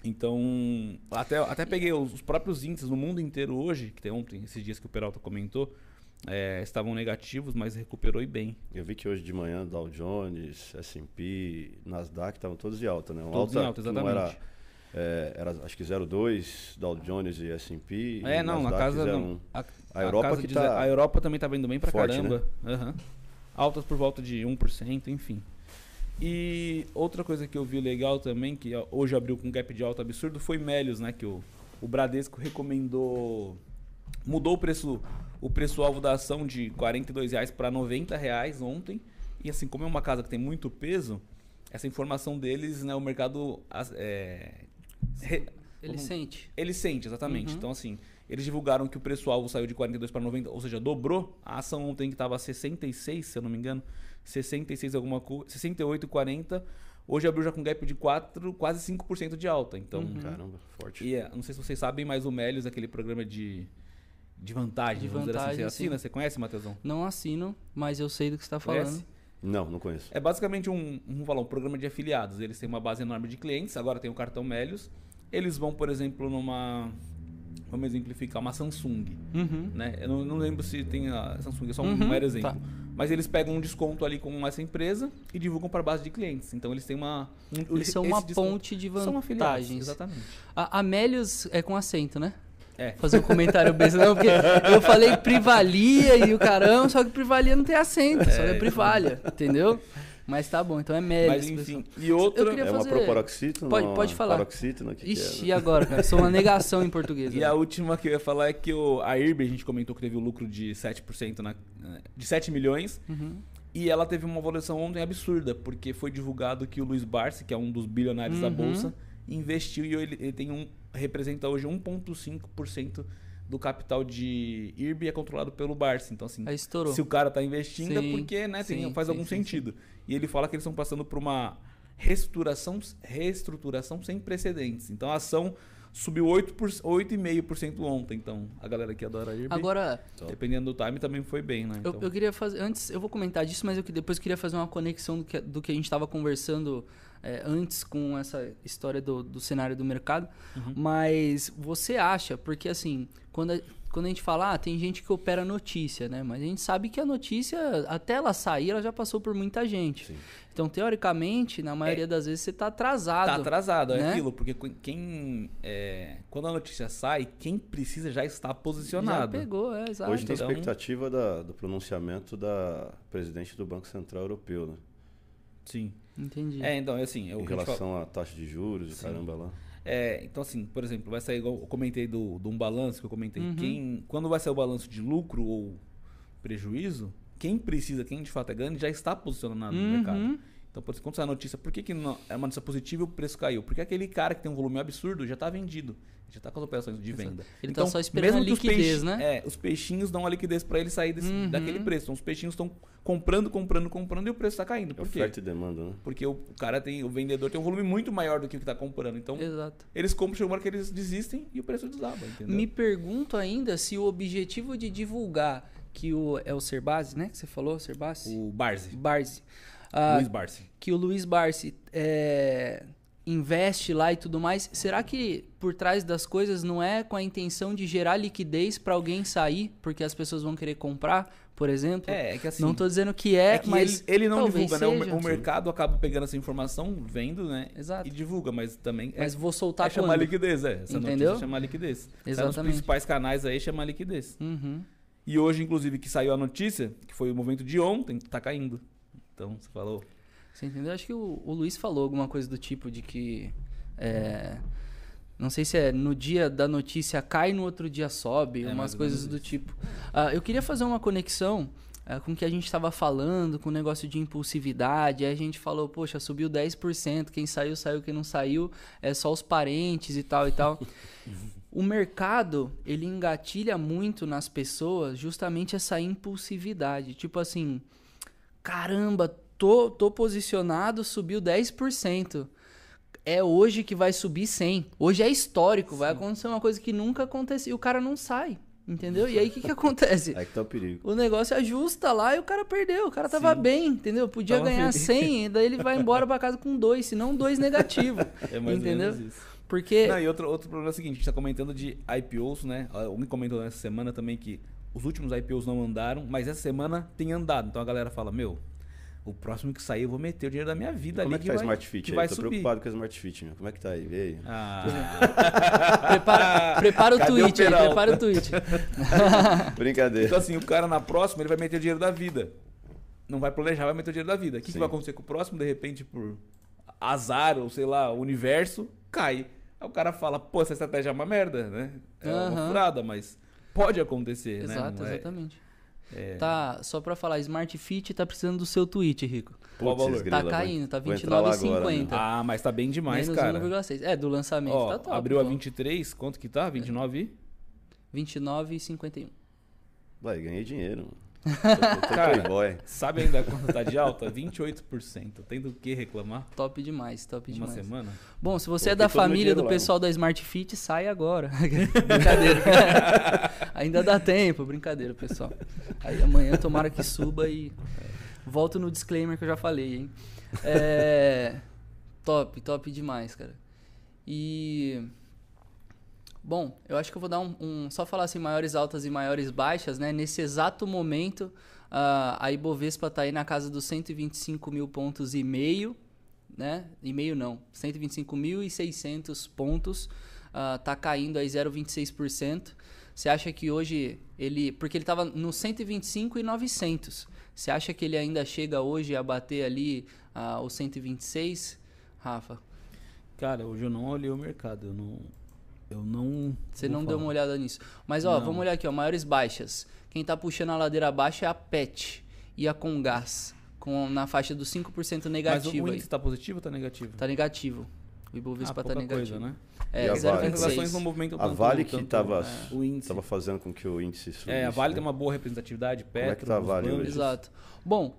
Speaker 3: Então, até, até peguei os, os, próprios índices no mundo inteiro hoje, que tem ontem, esses dias que o Peralta comentou, é, estavam negativos, mas recuperou e bem.
Speaker 2: Eu vi que hoje de manhã Dow Jones, S&P, Nasdaq estavam todos de alta, né?
Speaker 3: Um todos alta, em alta, exatamente.
Speaker 2: Era, é, era, acho que 0,2 Dow Jones e S&P.
Speaker 3: É, não,
Speaker 2: Nasdaq
Speaker 3: na casa...
Speaker 2: Não,
Speaker 3: a,
Speaker 2: a, Europa que tá
Speaker 3: A Europa também está vindo bem pra
Speaker 2: forte,
Speaker 3: caramba. Né? Uhum. Altas por volta de 1%, enfim. E outra coisa que eu vi legal também, que hoje abriu com um gap de alta absurdo, foi Melios, né? Que o, o Bradesco recomendou. Mudou o preço o preço-alvo da ação de R$ reais para R$ reais ontem. E assim, como é uma casa que tem muito peso, essa informação deles, né, o mercado. É,
Speaker 1: re, ele como, sente.
Speaker 3: Ele sente, exatamente. Uhum. Então, assim, eles divulgaram que o preço-alvo saiu de 42 para 90, ou seja, dobrou. A ação ontem que estava 66, se eu não me engano, 66 alguma coisa, 68,40. Hoje abriu já com gap de 4, quase 5% de alta. Então,
Speaker 2: uhum. caramba, forte.
Speaker 3: E é, não sei se vocês sabem, mas o Melios, aquele programa de de vantagem,
Speaker 1: de
Speaker 3: vamos
Speaker 1: vantagem,
Speaker 3: dizer assim. Você assina? Você conhece, Matheusão?
Speaker 1: Não assino, mas eu sei do que você está falando.
Speaker 3: Conhece?
Speaker 2: Não, não conheço.
Speaker 3: É basicamente um, vamos falar, um programa de afiliados. Eles têm uma base enorme de clientes, agora tem o cartão Melios. Eles vão, por exemplo, numa vamos exemplificar, uma Samsung.
Speaker 1: Uhum.
Speaker 3: Né? Eu não, não, lembro se tem a Samsung, é só um
Speaker 1: uhum,
Speaker 3: mero exemplo.
Speaker 1: Tá.
Speaker 3: Mas eles pegam um desconto ali com essa empresa e divulgam para a base de clientes. Então eles têm uma.
Speaker 1: Um, eles são uma ponte de vantagens.
Speaker 3: Exatamente.
Speaker 1: A, a Melios é com acento, né?
Speaker 3: É.
Speaker 1: Fazer um comentário besta, não, porque eu falei privalia e o caramba, só que privalia não tem acento, é, só é privalia, entendeu? Mas tá bom, então é médio.
Speaker 3: Mas enfim, e outra...
Speaker 2: É uma proparoxítona?
Speaker 1: Pode, pode falar.
Speaker 2: Paroxítona? Que
Speaker 1: Ixi,
Speaker 2: que
Speaker 1: é, e agora, cara? Sou uma negação em português.
Speaker 3: E
Speaker 1: né?
Speaker 3: a última que eu ia falar é que o, a IRB, a gente comentou que teve o um lucro de 7%, na, de 7 milhões.
Speaker 1: Uhum.
Speaker 3: E ela teve uma avaliação ontem absurda, porque foi divulgado que o Luiz Barsi, que é um dos bilionários uhum. da Bolsa, investiu e ele, ele tem um, representa hoje 1,5% do capital de IRB é controlado pelo Barça. Então, assim, se o cara está investindo é sim, é porque né, tem, sim, faz sim, algum sentido. E ele fala que eles estão passando por uma reestruturação, reestruturação sem precedentes. Então, a ação subiu 8 por- 8,5% ontem. Então, a galera que adora IRB,
Speaker 1: Agora,
Speaker 3: dependendo do time, também foi bem, né?
Speaker 1: eu,
Speaker 3: Então,
Speaker 1: eu queria fazer. Antes, eu vou comentar disso, mas eu depois queria fazer uma conexão do que, do que a gente estava conversando é, antes com essa história do, do cenário do mercado.
Speaker 3: Uhum.
Speaker 1: Mas você acha, porque assim, quando a, quando a gente fala, ah, tem gente que opera notícia, né? Mas a gente sabe que a notícia, até ela sair, ela já passou por muita gente.
Speaker 2: Sim.
Speaker 1: Então, teoricamente, na maioria das vezes, você tá atrasado.
Speaker 3: Tá atrasado, é
Speaker 1: né?
Speaker 3: aquilo, porque qu- quem. é, quando a notícia sai, quem precisa já está
Speaker 1: Já
Speaker 3: posicionado.
Speaker 1: pegou, é, exato.
Speaker 2: Hoje tem
Speaker 3: então-
Speaker 2: expectativa da- do pronunciamento da presidente do Banco Central Europeu, né?
Speaker 3: Sim.
Speaker 1: Entendi.
Speaker 3: É, então, é assim. Eu,
Speaker 2: em relação à taxa de juros e
Speaker 3: Sim.
Speaker 2: caramba lá.
Speaker 3: É, então assim, por exemplo, vai sair igual eu comentei do, de um balanço que eu comentei.
Speaker 1: Uhum.
Speaker 3: Quem, quando vai sair o balanço de lucro ou prejuízo, quem precisa, quem de fato é grande, já está posicionado no
Speaker 1: Uhum.
Speaker 3: mercado. Então, por exemplo, quando sai a notícia, por que, que não, é uma notícia positiva e o preço caiu? Porque aquele cara que tem um volume absurdo já está vendido. Já está com as operações de venda.
Speaker 1: Ele tá só esperando a
Speaker 3: mesmo
Speaker 1: liquidez,
Speaker 3: peixes-
Speaker 1: né?
Speaker 3: É, os peixinhos dão a liquidez para ele sair desse-
Speaker 1: Uhum.
Speaker 3: daquele preço. Então, os peixinhos estão comprando, comprando, comprando e o preço está caindo.
Speaker 2: É
Speaker 3: Por quê?
Speaker 2: oferta e demanda, né?
Speaker 3: Porque o cara tem, o vendedor tem um volume muito maior do que o que está comprando. Então,
Speaker 1: Exato.
Speaker 3: eles compram, chega uma hora que eles desistem e o preço desaba, entendeu?
Speaker 1: Me pergunto ainda se o objetivo de divulgar que o é o Serbasi, né? Que você falou, Serbasi?
Speaker 3: O Barzi.
Speaker 1: Barsi. Ah,
Speaker 3: Luiz Barzi.
Speaker 1: que o Luiz Barsi é, investe lá e tudo mais. Será que por trás das coisas não é com a intenção de gerar liquidez para alguém sair, porque as pessoas vão querer comprar, por exemplo?
Speaker 3: É, é que assim.
Speaker 1: não tô dizendo que é,
Speaker 3: é que
Speaker 1: mas
Speaker 3: ele, ele não divulga, né? O,
Speaker 1: seja.
Speaker 3: o mercado acaba pegando essa informação, vendo, né?
Speaker 1: Exato.
Speaker 3: E divulga, mas também
Speaker 1: Mas
Speaker 3: é,
Speaker 1: vou soltar
Speaker 3: é chamar
Speaker 1: quando?
Speaker 3: liquidez, é. Essa
Speaker 1: Entendeu?
Speaker 3: notícia chama liquidez. Sai nos
Speaker 1: Exatamente.
Speaker 3: principais canais aí chama liquidez.
Speaker 1: Uhum.
Speaker 3: E hoje, inclusive, que saiu a notícia, que foi o momento de ontem, tá caindo. Então, você falou.
Speaker 1: Você entendeu? Acho que o, o Luiz falou alguma coisa do tipo de que. é, não sei se é no dia da notícia cai, no outro dia sobe,
Speaker 3: É,
Speaker 1: umas coisas do tipo. Ah, eu queria fazer uma conexão ah, com o que a gente estava falando, com o negócio de impulsividade. Aí a gente falou, poxa, subiu 10%, quem saiu, saiu, quem não saiu, é só os parentes e tal e tal. O mercado, ele engatilha muito nas pessoas justamente essa impulsividade. Tipo assim, caramba, tô, tô posicionado, subiu 10%. É hoje que vai subir 100. Hoje é histórico, vai acontecer uma coisa que nunca aconteceu. E o cara não sai, entendeu? E aí o que, que acontece?
Speaker 2: Aí que tá o perigo.
Speaker 1: O negócio ajusta lá e o cara perdeu. O cara tava
Speaker 3: Sim.
Speaker 1: bem, entendeu? Podia
Speaker 3: Tava
Speaker 1: ganhar
Speaker 3: feliz.
Speaker 1: 100, e daí ele vai embora pra casa com dois, se não dois negativo.
Speaker 3: É mais
Speaker 1: entendeu?
Speaker 3: ou menos isso.
Speaker 1: Porque
Speaker 3: Não, e outro, outro problema é o seguinte, a gente tá comentando de IPOs, né? Alguém comentou nessa semana também que os últimos IPOs não andaram, mas essa semana tem andado. Então a galera fala, meu, o próximo que sair eu vou meter o dinheiro da minha vida
Speaker 2: Como
Speaker 3: ali
Speaker 2: é que tá a
Speaker 3: vai,
Speaker 2: Smart Fit
Speaker 3: que
Speaker 2: aí?
Speaker 3: vai
Speaker 2: Tô
Speaker 3: subir.
Speaker 2: preocupado com a Smart Fit, meu. Como é que tá aí? Vê aí.
Speaker 3: Ah,
Speaker 1: prepara, prepara o
Speaker 3: Cadê o
Speaker 1: tweet aí, prepara o tweet.
Speaker 2: Brincadeira.
Speaker 3: então assim, o cara na próxima ele vai meter o dinheiro da vida. Não vai planejar, vai meter o dinheiro da vida. O que, que vai acontecer com o próximo? De repente, por azar ou sei lá, o universo, cai. Aí o cara fala, pô, essa estratégia é uma merda, né? É uma
Speaker 1: Aham.
Speaker 3: furada, mas pode acontecer, né?
Speaker 1: Exato,
Speaker 3: é-
Speaker 1: exatamente.
Speaker 3: é-
Speaker 1: Tá, só pra falar, Smart Fit tá precisando do seu tweet, Rico.
Speaker 3: Qual
Speaker 2: Putz,
Speaker 3: valor?
Speaker 1: Tá caindo, tá
Speaker 2: vou entrar lá agora,
Speaker 1: 29,50.
Speaker 2: né?
Speaker 3: Ah, mas tá bem demais,
Speaker 1: Menos
Speaker 3: cara.
Speaker 1: 1,6. É, do lançamento
Speaker 3: Ó,
Speaker 1: tá top.
Speaker 3: abriu a
Speaker 1: pô.
Speaker 3: 23, quanto que tá? 29? e?
Speaker 1: 29,51.
Speaker 2: Vai, ganhei dinheiro. mano.
Speaker 3: Cara,
Speaker 2: playboy.
Speaker 3: Sabe ainda quanto tá de alta? 28%. Tem do que reclamar?
Speaker 1: Top demais, top
Speaker 3: Uma
Speaker 1: demais.
Speaker 3: semana?
Speaker 1: Bom, se você é
Speaker 2: Coloquei
Speaker 1: da família do
Speaker 2: lá,
Speaker 1: pessoal da Smart Fit, sai agora. brincadeira. Ainda dá tempo, brincadeira, pessoal. Aí amanhã tomara que suba e volto no disclaimer que eu já falei, hein? É... Top, top demais, cara. E bom, eu acho que eu vou dar um, um- só falar assim maiores altas e maiores baixas, né? Nesse exato momento, ah, a Ibovespa tá aí na casa dos 125 mil pontos e meio, né? E meio não, 125.600 pontos, ah, tá caindo aí 0,26%. Você acha que hoje ele, porque ele tava no 125,900. Você acha que ele ainda chega hoje a bater ali ah, os 126, Rafa?
Speaker 3: Cara, hoje eu não olhei o mercado. Eu não. Eu não.
Speaker 1: Você não deu
Speaker 3: falar.
Speaker 1: uma olhada nisso. Mas ó,
Speaker 3: Não.
Speaker 1: vamos olhar aqui, ó, maiores baixas. Quem tá puxando a ladeira abaixo é a PET e a Congás, com na faixa dos 5%
Speaker 3: Mas o
Speaker 1: negativo aí.
Speaker 3: índice tá positivo ou tá negativo?
Speaker 1: Tá negativo. O
Speaker 3: ah,
Speaker 1: Ibovespa tá
Speaker 3: pouca
Speaker 1: negativo.
Speaker 3: coisa, né?
Speaker 1: É,
Speaker 2: E a Vale?
Speaker 1: 0,26.
Speaker 3: movimentam
Speaker 2: A
Speaker 3: tanto.
Speaker 2: Vale que
Speaker 3: tanto,
Speaker 2: tava,
Speaker 3: é, o índice.
Speaker 2: tava fazendo com que o índice subisse.
Speaker 3: É, a Vale
Speaker 2: né?
Speaker 3: tem uma boa representatividade, Petro,
Speaker 2: é que tá a Vale hoje?
Speaker 1: Exato. Bom,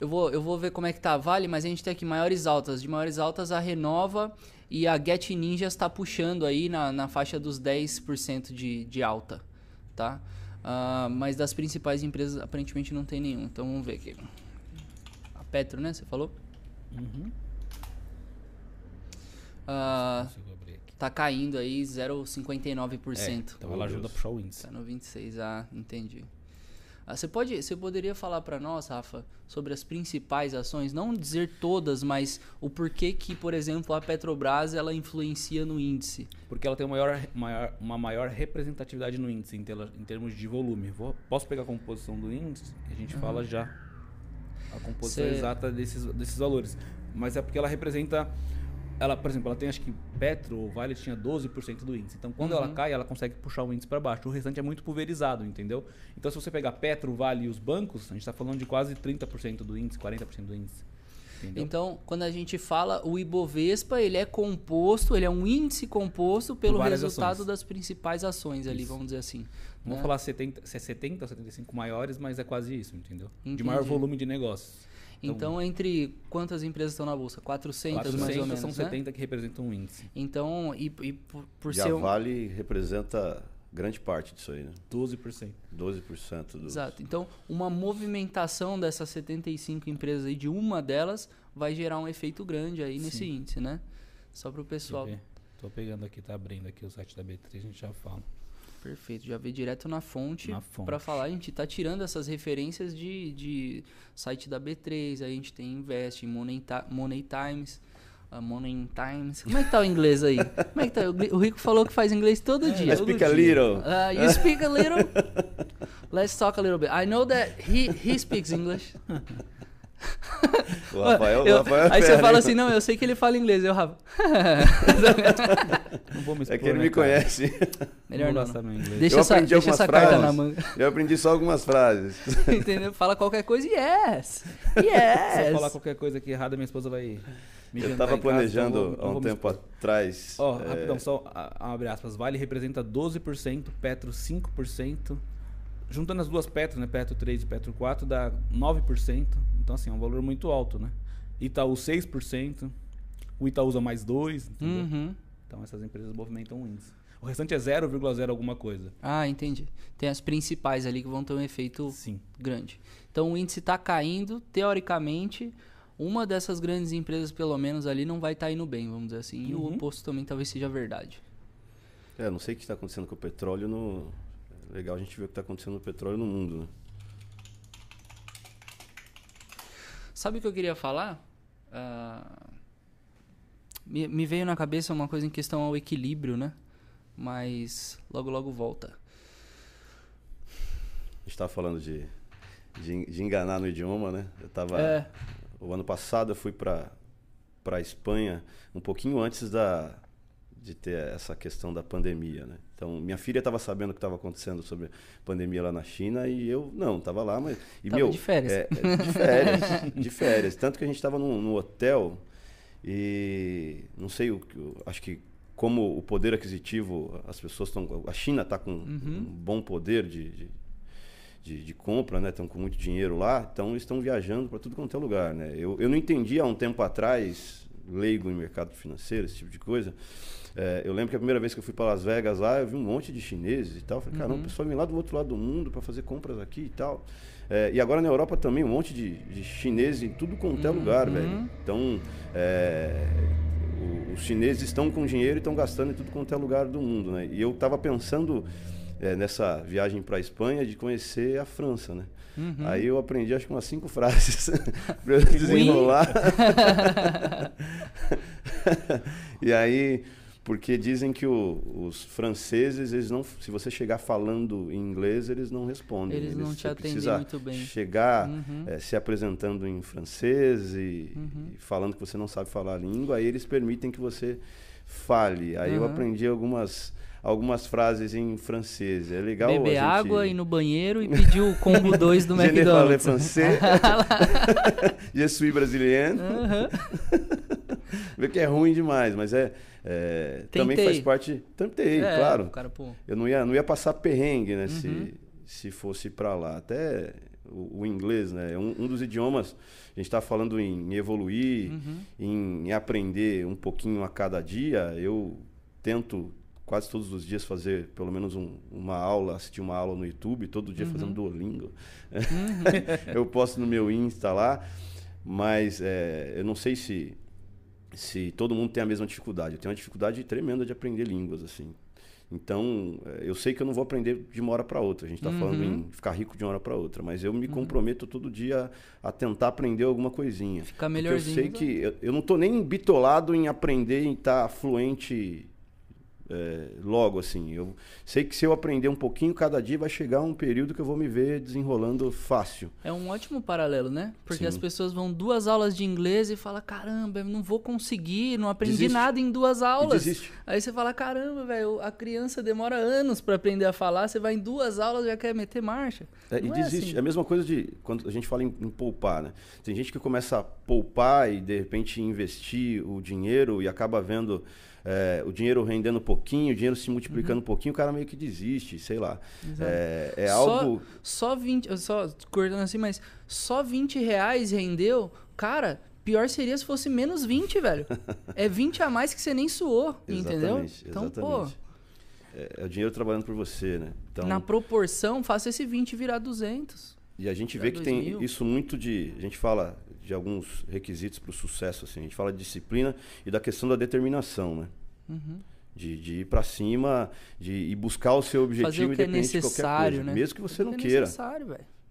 Speaker 1: Eu vou, eu vou ver como é que tá a Vale, mas a gente tem aqui maiores altas. De maiores altas, a Renova e a Get Ninja está puxando aí na, na faixa dos 10% de, de alta, tá? Ah, mas das principais empresas, aparentemente não tem nenhum. Então vamos ver aqui. A Petro, né? Você falou?
Speaker 3: Uhum. Aqui.
Speaker 1: tá caindo aí 0,59%.
Speaker 3: Então ela ajuda a puxar o índice.
Speaker 1: Tá no 26, ah, entendi. Ah, você, pode, você poderia falar para nós, Rafa, sobre as principais ações? Não dizer todas, mas o porquê que, por exemplo, a Petrobras ela influencia no índice.
Speaker 3: Porque ela tem uma maior, maior- uma maior representatividade no índice, em, tela- em termos de volume. Vou- posso pegar a composição do índice? A gente fala já a composição
Speaker 1: Cê-
Speaker 3: exata desses, desses valores. Mas é porque ela representa. Ela, por exemplo, ela tem acho que Petro ou Vale tinha 12% do índice. Então, quando ela
Speaker 1: Uhum.
Speaker 3: cai, ela consegue puxar o índice para baixo. O restante é muito pulverizado, entendeu? Então, se você pegar Petro, Vale e os bancos, a gente está falando de quase 30% do índice, 40% do índice. Entendeu?
Speaker 1: Então, quando a gente fala o Ibovespa, ele é composto, ele é um índice composto pelo resultado
Speaker 3: ações.
Speaker 1: das principais ações ali,
Speaker 3: Isso.
Speaker 1: vamos dizer assim.
Speaker 3: Vou
Speaker 1: né?
Speaker 3: falar 70, se é 70 ou 75 maiores, mas é quase isso, entendeu?
Speaker 1: Entendi.
Speaker 3: De maior volume de negócios.
Speaker 1: Então, entre quantas empresas estão na bolsa? 400,
Speaker 3: 400
Speaker 1: mais ou menos,
Speaker 3: são
Speaker 1: né?
Speaker 3: 70 que representam um índice.
Speaker 1: Então, e, e por, por
Speaker 2: e
Speaker 1: ser
Speaker 2: a
Speaker 1: um...
Speaker 2: Vale representa grande parte disso aí, né?
Speaker 3: 12%.
Speaker 2: 12% do.
Speaker 1: Exato. Então, uma movimentação dessas 75 empresas aí, de uma delas, vai gerar um efeito grande aí nesse
Speaker 3: Sim.
Speaker 1: índice, né? Só para o pessoal.
Speaker 3: Tô pegando aqui, tá abrindo aqui o site da B3, a gente já fala.
Speaker 1: Perfeito. Já vê direto na fonte
Speaker 3: Na fonte.
Speaker 1: para falar. A gente tá tirando essas referências de, de site da B3, aí a gente tem Invest, Money, Money Times. a Money Times. Como é que tá o inglês aí? Como é que tá? O Rico falou que faz inglês todo dia.
Speaker 2: I speak a little.
Speaker 1: Uh, you speak a little? Let's talk a little bit. I know that he, he speaks English.
Speaker 2: O Rafael,
Speaker 1: Eu-
Speaker 2: o Rafael é
Speaker 1: aí você fala
Speaker 2: hein?
Speaker 1: assim, não, eu sei que ele fala inglês. Eu, Rafa.
Speaker 3: Não vou me expor,
Speaker 2: É que ele
Speaker 3: né,
Speaker 2: me
Speaker 3: cara?
Speaker 2: conhece.
Speaker 1: Melhor não. não.
Speaker 3: meu inglês.
Speaker 1: Deixa
Speaker 2: Eu
Speaker 1: essa,
Speaker 2: aprendi
Speaker 1: deixa essa carta na manga.
Speaker 2: Eu aprendi só algumas frases.
Speaker 1: Entendeu? Fala qualquer coisa, yes!
Speaker 3: Se eu
Speaker 1: Yes!
Speaker 3: falar qualquer coisa aqui errada, minha esposa vai me
Speaker 2: Eu tava
Speaker 3: em casa,
Speaker 2: planejando
Speaker 3: então vou-
Speaker 2: há um
Speaker 3: me
Speaker 2: tempo atrás.
Speaker 3: Ó,
Speaker 2: é,
Speaker 3: rapidão, só abre aspas. Vale representa 12%, Petro 5%. Juntando as duas Petro, né? Petro 3 e Petro 4, dá 9%. Então, assim, é um valor muito alto, né? Itaú 6%. O Itaú usa mais 2%. Entendeu?
Speaker 1: Uhum.
Speaker 3: Então, essas empresas movimentam o índice. O restante é 0,0 alguma coisa.
Speaker 1: Ah, entendi. Tem as principais ali que vão ter um efeito
Speaker 3: Sim.
Speaker 1: grande. Então o índice está caindo, teoricamente, uma dessas grandes empresas, pelo menos ali, não vai estar indo bem, vamos dizer assim. E o
Speaker 3: Uhum.
Speaker 1: oposto também talvez seja verdade.
Speaker 2: É, não sei o que está acontecendo com o petróleo no. Legal a gente ver o que está acontecendo no petróleo no mundo, né?
Speaker 1: Sabe o que eu queria falar? Ah, me, me veio na cabeça uma coisa em questão ao equilíbrio, né? Mas logo, logo volta.
Speaker 2: A gente estava falando de, de, de enganar no idioma, né? Eu tava.
Speaker 1: É.
Speaker 2: O ano passado eu fui para para Espanha um pouquinho antes da de ter essa questão da pandemia, né? Então minha filha estava sabendo o que estava acontecendo sobre a pandemia lá na China e eu não estava lá, mas e
Speaker 1: Tava
Speaker 2: meu
Speaker 1: de férias.
Speaker 2: é, é, de férias, de férias. Tanto que a gente estava no, no hotel e não sei o que, acho que como o poder aquisitivo as pessoas estão, a China está com um bom poder de, de de, de compra, né? Estão com muito dinheiro lá, então eles estão viajando para tudo quanto é lugar, né? Eu, eu não entendi há um tempo atrás, leigo em mercado financeiro, esse tipo de coisa. É, eu lembro que a primeira vez que eu fui para Las Vegas lá, eu vi um monte de chineses e tal. Falei, caramba, o pessoal vem lá do outro lado do mundo para fazer compras aqui e tal. É, e agora na Europa também, um monte de, de chineses em tudo quanto é lugar, velho. Então, é, o- os chineses estão com dinheiro e estão gastando em tudo quanto é lugar do mundo, né? E eu estava pensando é, nessa viagem para a Espanha de conhecer a França, né? Aí eu aprendi acho que umas cinco frases para desenrolar. e aí, porque dizem que o- os franceses, eles não, se você chegar falando em inglês, eles não respondem.
Speaker 1: Eles não te atendem muito bem.
Speaker 2: Chegar
Speaker 1: Uhum.
Speaker 2: eh, se apresentando em francês e,
Speaker 1: Uhum.
Speaker 2: e falando que você não sabe falar a língua, aí eles permitem que você fale. Aí eu
Speaker 1: Uhum.
Speaker 2: aprendi algumas algumas frases em francês. É legal
Speaker 1: Beber
Speaker 2: gente...
Speaker 1: água, ir no banheiro e pedir o combo 2 do McDonald's.
Speaker 2: français. Je suis brasileiro.
Speaker 1: Aham.
Speaker 2: Vê que é ruim demais, mas é, é, também faz parte. Tentei,
Speaker 1: É,
Speaker 2: claro.
Speaker 1: cara.
Speaker 2: Eu não ia, não ia passar perrengue, né?
Speaker 1: Uhum.
Speaker 2: Se, se fosse pra lá. Até o, o inglês, né? É um, um, dos idiomas, a gente está falando em evoluir, uhum. em, em, aprender um pouquinho a cada dia. Eu tento quase todos os dias fazer pelo menos um, uma aula, assistir uma aula no YouTube, todo dia uhum. fazendo Duolingo. Uhum. eu posto no meu Insta lá, mas é, eu não sei se se todo mundo tem a mesma dificuldade. Eu tenho uma dificuldade tremenda de aprender línguas assim. Então, é, eu sei que eu não vou aprender de uma hora para outra. A gente está uhum. falando em ficar rico de uma hora para outra, mas eu me uhum. comprometo todo dia a tentar aprender alguma coisinha.
Speaker 1: Ficar melhorzinho.
Speaker 2: Porque eu sei que eu, eu não estou nem bitolado em aprender em estar tá fluente é, logo assim. Eu sei que se eu aprender um pouquinho cada dia, vai chegar um período que eu vou me ver desenrolando fácil.
Speaker 1: É um ótimo paralelo, né? Porque Sim. as pessoas vão duas aulas de inglês e fala caramba, eu não vou conseguir, não aprendi desiste. nada em duas aulas. Aí você fala, caramba, velho, a criança demora anos para aprender a falar, você vai em duas aulas e já quer meter marcha.
Speaker 2: É, e desiste. Assim. É a mesma coisa de quando a gente fala em, em poupar, né? Tem gente que começa a poupar e de repente investir o dinheiro e acaba vendo é, o dinheiro rendendo um pouquinho, o dinheiro se multiplicando uhum. um pouquinho, o cara meio que desiste, sei lá. É, é
Speaker 1: só,
Speaker 2: algo.
Speaker 1: Só 20, só cortando assim, mas só 20 reais rendeu, cara. Pior seria se fosse menos 20, velho. é 20 a mais que você nem suou, entendeu?
Speaker 2: Então, exatamente. pô. É, é, o dinheiro trabalhando por você, né?
Speaker 1: Então, Na proporção, faça esse 20 virar 200.
Speaker 2: E a gente vê que tem isso muito de. A gente fala de alguns requisitos para o sucesso. Assim. A gente fala de disciplina e da questão da determinação, né? Uhum. De, de, ir para cima, de ir buscar o seu objetivo
Speaker 1: Fazer o que é necessário,
Speaker 2: coisa,
Speaker 1: né?
Speaker 2: mesmo que você não
Speaker 1: é
Speaker 2: queira.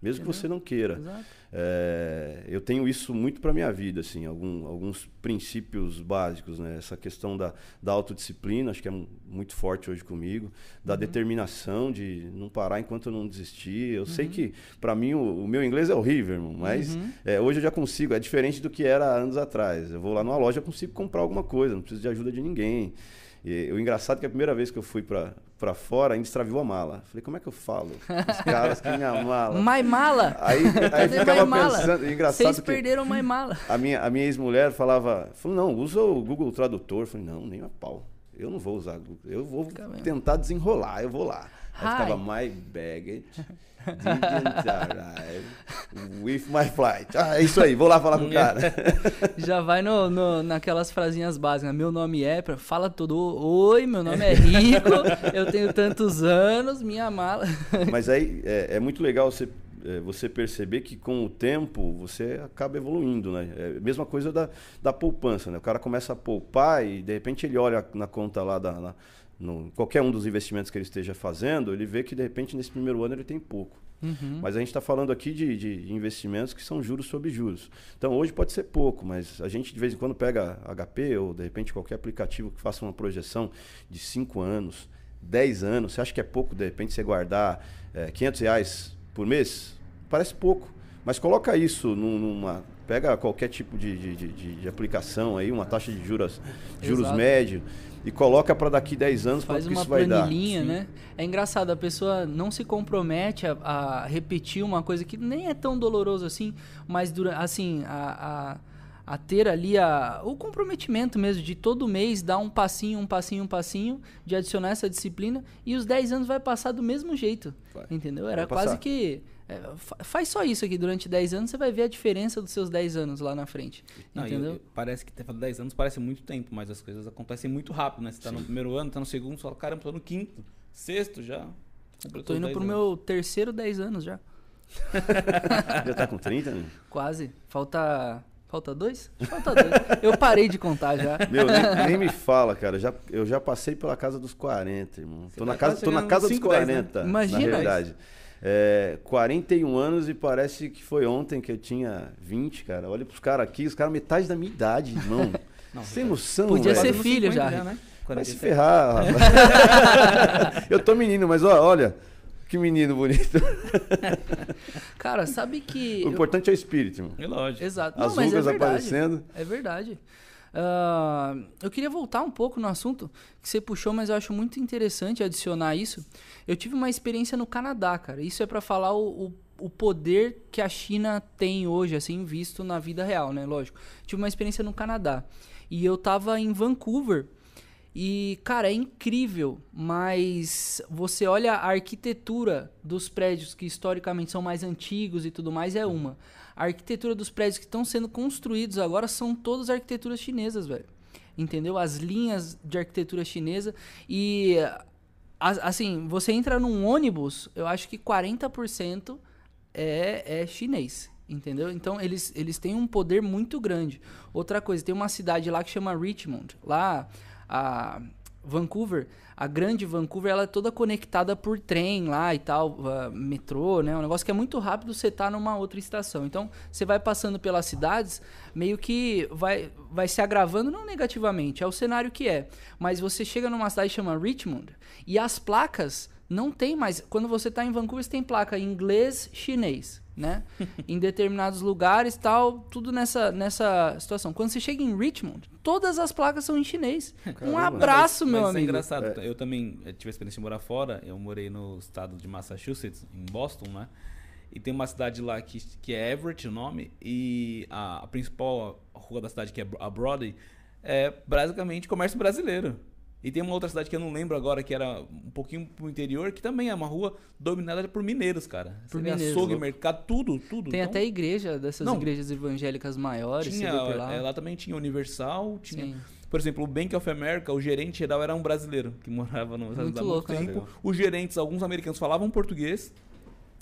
Speaker 2: Mesmo Entendeu? que você não queira. É, eu tenho isso muito para minha vida, assim, algum, alguns princípios básicos, né? Essa questão da, da autodisciplina, acho que é muito forte hoje comigo, da uhum. determinação de não parar enquanto eu não desistir. Eu uhum. sei que para mim o, o, meu inglês é horrível, irmão, mas uhum. é, hoje eu já consigo. É diferente do que era anos atrás. Eu vou lá numa loja, eu consigo comprar alguma coisa, não preciso de ajuda de ninguém. E, o engraçado é que a primeira vez que eu fui para para fora, ainda extraviou a mala. Falei, como é que eu falo? Os caras que minha mala.
Speaker 1: My mala?
Speaker 2: Aí, aí ficava pensando, engraçado
Speaker 1: Vocês perderam my mala.
Speaker 2: A minha, a minha ex-mulher falava, falou, não, usa o Google Tradutor. Falei, não, nem a pau. Eu não vou usar Google. Eu vou tentar desenrolar, eu vou lá. Aí Hi. ficava my baggage didn't arrive with my flight. Ah, é isso aí, vou lá falar com o cara.
Speaker 1: Já vai no, no, naquelas frasinhas básicas. Meu nome é, fala tudo. Oi, meu nome é Rico, eu tenho tantos anos, minha mala.
Speaker 2: Mas aí é, é muito legal você é, você perceber que com o tempo você acaba evoluindo, né? É a mesma coisa da, da poupança, né? O cara começa a poupar e de repente ele olha na conta lá da, na, no, qualquer um dos investimentos que ele esteja fazendo, ele vê que de repente nesse primeiro ano ele tem pouco. Uhum. Mas a gente está falando aqui de, de, investimentos que são juros sobre juros. Então hoje pode ser pouco, mas a gente de vez em quando pega HP ou de repente qualquer aplicativo que faça uma projeção de 5 anos, 10 anos. Você acha que é pouco de repente você guardar é, 500 reais por mês? Parece pouco. Mas coloca isso numa. Pega qualquer tipo de, de, de, de aplicação aí, uma taxa de juros, juros médio e coloca para daqui 10 anos
Speaker 1: Faz
Speaker 2: que isso vai dar.
Speaker 1: Faz uma planilhinha, né? É engraçado, a pessoa não se compromete a, a, repetir uma coisa que nem é tão doloroso assim, mas dura, assim, a, a, a, ter ali a, o comprometimento mesmo de todo mês dar um passinho, um passinho, um passinho, de adicionar essa disciplina e os 10 anos vai passar do mesmo jeito. Vai. Entendeu? Era quase que é, faz só isso aqui durante 10 anos, você vai ver a diferença dos seus 10 anos lá na frente. Não, entendeu? Eu, eu,
Speaker 3: parece que ter 10 anos parece muito tempo, mas as coisas acontecem muito rápido, né? Você tá Sim. no primeiro ano, tá no segundo, você fala, caramba, tô no quinto, sexto já.
Speaker 1: Tô indo pro anos. meu terceiro 10 anos já.
Speaker 2: já tá com 30, né?
Speaker 1: Quase. Falta. Falta dois? Falta dois. Eu parei de contar já.
Speaker 2: Meu, nem, nem, me fala, cara. Já, eu já passei pela casa dos 40, irmão. tô na, casa, tô na casa dos 40, né? Imagina na realidade. Isso. É, 41 anos e parece que foi ontem que eu tinha 20, cara. Olha pros caras aqui, os caras metade da minha idade, irmão. Não, Sem noção,
Speaker 1: Podia
Speaker 2: velho.
Speaker 1: ser filho já. já né?
Speaker 2: Vai se ferrar, rapaz. eu tô menino, mas ó, olha, que menino bonito.
Speaker 1: Cara, sabe que.
Speaker 2: O importante é o espírito, irmão.
Speaker 3: É lógico.
Speaker 1: Exato.
Speaker 2: As Não, é rugas é aparecendo.
Speaker 1: É verdade. Uh, eu queria voltar um pouco no assunto que você puxou, mas eu acho muito interessante adicionar isso. Eu tive uma experiência no Canadá, cara. Isso é para falar o, o, o, poder que a China tem hoje, assim, visto na vida real, né? Lógico. Tive uma experiência no Canadá. E eu tava em Vancouver. E, cara, é incrível, mas você olha a arquitetura dos prédios que historicamente são mais antigos e tudo mais, é uma. A arquitetura dos prédios que estão sendo construídos agora são todas arquiteturas chinesas, velho. Entendeu? As linhas de arquitetura chinesa. E, assim, você entra num ônibus, eu acho que 40% é, é chinês. Entendeu? Então eles, eles têm um poder muito grande. Outra coisa, tem uma cidade lá que chama Richmond. Lá a Vancouver, a grande Vancouver, ela é toda conectada por trem lá e tal, uh, metrô, né? Um negócio que é muito rápido você tá numa outra estação. Então, você vai passando pelas cidades, meio que vai, vai se agravando, não negativamente, é o cenário que é. Mas você chega numa cidade que chama Richmond e as placas não tem mais. Quando você tá em Vancouver, você tem placa em inglês, chinês né? em determinados lugares, tal, tudo nessa, nessa situação. Quando você chega em Richmond, todas as placas são em chinês. Caramba. Um abraço,
Speaker 3: mas,
Speaker 1: meu
Speaker 3: mas
Speaker 1: amigo.
Speaker 3: É engraçado. É. Eu também tive a experiência de morar fora. Eu morei no estado de Massachusetts, em Boston, né? E tem uma cidade lá que, que é Everett, o nome, e a, a principal rua da cidade, que é a Broadway, é basicamente comércio brasileiro. E tem uma outra cidade que eu não lembro agora, que era um pouquinho pro interior, que também é uma rua dominada por mineiros, cara.
Speaker 1: Por Você mineiros.
Speaker 3: açougue, mercado, tudo, tudo.
Speaker 1: Tem então, até igreja dessas não, igrejas evangélicas maiores.
Speaker 3: Tinha, lá. É, lá também tinha Universal, tinha... Sim. Por exemplo, o Bank of America, o gerente geral era um brasileiro que morava no
Speaker 1: Estados Unidos há muito
Speaker 3: tempo. Né? Os gerentes, alguns americanos falavam português,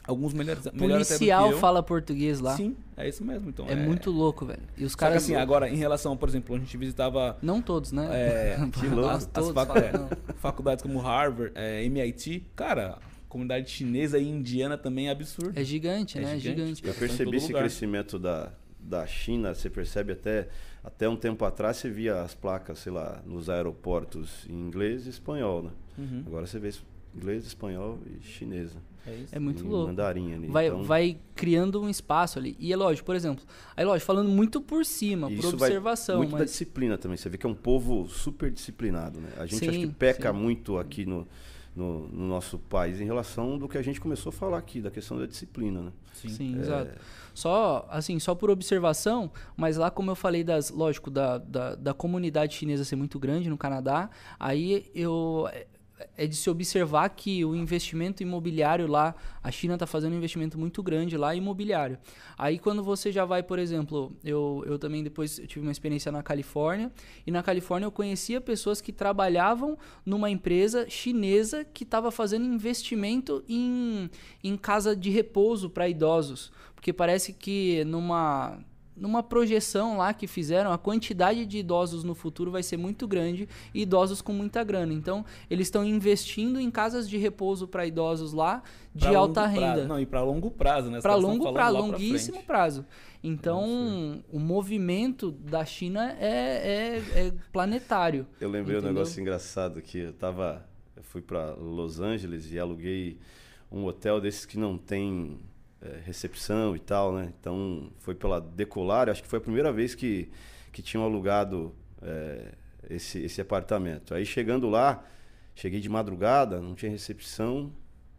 Speaker 3: Alguns melhores,
Speaker 1: melhores Policial fala português lá.
Speaker 3: Sim, é isso mesmo. Então,
Speaker 1: é, é... muito louco, velho. E os caras.
Speaker 3: assim, agora, em relação, por exemplo, a gente visitava.
Speaker 1: Não todos, né?
Speaker 3: É, que louco. As, as facu... é, faculdades como Harvard, é, MIT. Cara, comunidade chinesa e indiana também é absurdo.
Speaker 1: É gigante, é né? Gigante. É gigante.
Speaker 2: Eu percebi esse lugar. crescimento da, da China, você percebe até. Até um tempo atrás você via as placas, sei lá, nos aeroportos em inglês e espanhol, né? Uhum. Agora você vê inglês, espanhol e chinesa.
Speaker 1: É, é muito louco.
Speaker 2: Mandarim ali.
Speaker 1: Vai, então... vai criando um espaço ali. E é lógico, por exemplo, aí lógico, falando muito por cima, por observação.
Speaker 2: muito
Speaker 1: mas...
Speaker 2: da disciplina também. Você vê que é um povo super disciplinado, né? A gente sim, acho que peca sim. muito aqui no, no, no, nosso país em relação do que a gente começou a falar aqui, da questão da disciplina, né?
Speaker 1: Sim, sim é... exato. Só, assim, só por observação, mas lá como eu falei das, lógico, da, da, da comunidade chinesa ser muito grande no Canadá, aí eu é de se observar que o investimento imobiliário lá, a China está fazendo um investimento muito grande lá imobiliário. Aí quando você já vai, por exemplo, eu, eu também depois eu tive uma experiência na Califórnia, e na Califórnia eu conhecia pessoas que trabalhavam numa empresa chinesa que estava fazendo investimento em, em casa de repouso para idosos. Porque parece que numa numa projeção lá que fizeram, a quantidade de idosos no futuro vai ser muito grande e idosos com muita grana. Então, eles estão investindo em casas de repouso para idosos lá de pra alta renda.
Speaker 3: Prazo. Não, e para longo prazo, né?
Speaker 1: Para longo prazo, longuíssimo prazo. Então, o movimento da China é, é, é planetário.
Speaker 2: Eu lembrei entendeu? um negócio engraçado que eu tava, eu fui para Los Angeles e aluguei um hotel desses que não tem é, recepção e tal, né? Então foi pela Decolar, acho que foi a primeira vez que, que tinham alugado é, esse, esse apartamento. Aí chegando lá, cheguei de madrugada, não tinha recepção,